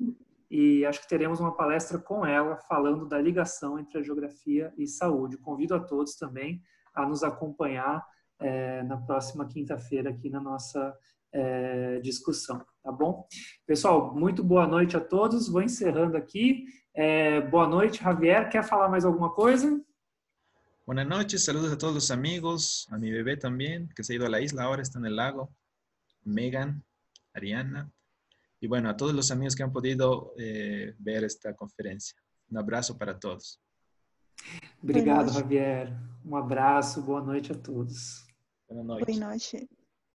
e acho que teremos uma palestra com ela falando da ligação entre a geografia e saúde. Convido a todos também a nos acompanhar é, na próxima quinta-feira aqui na nossa é, discussão, tá bom? Pessoal, muito boa noite a todos. Vou encerrando aqui. É, boa noite, Javier. Quer falar mais alguma coisa? Buenas noches, saludos a todos los amigos, a mi bebé también, que se ha ido a la isla, ahora está en el lago. Megan, Ariana. Y bueno, a todos los amigos que han podido eh, ver esta conferencia. Um abraço para todos. Obrigado, Javier. Um abraço, boa noite a todos. Boa noite. Boa noite.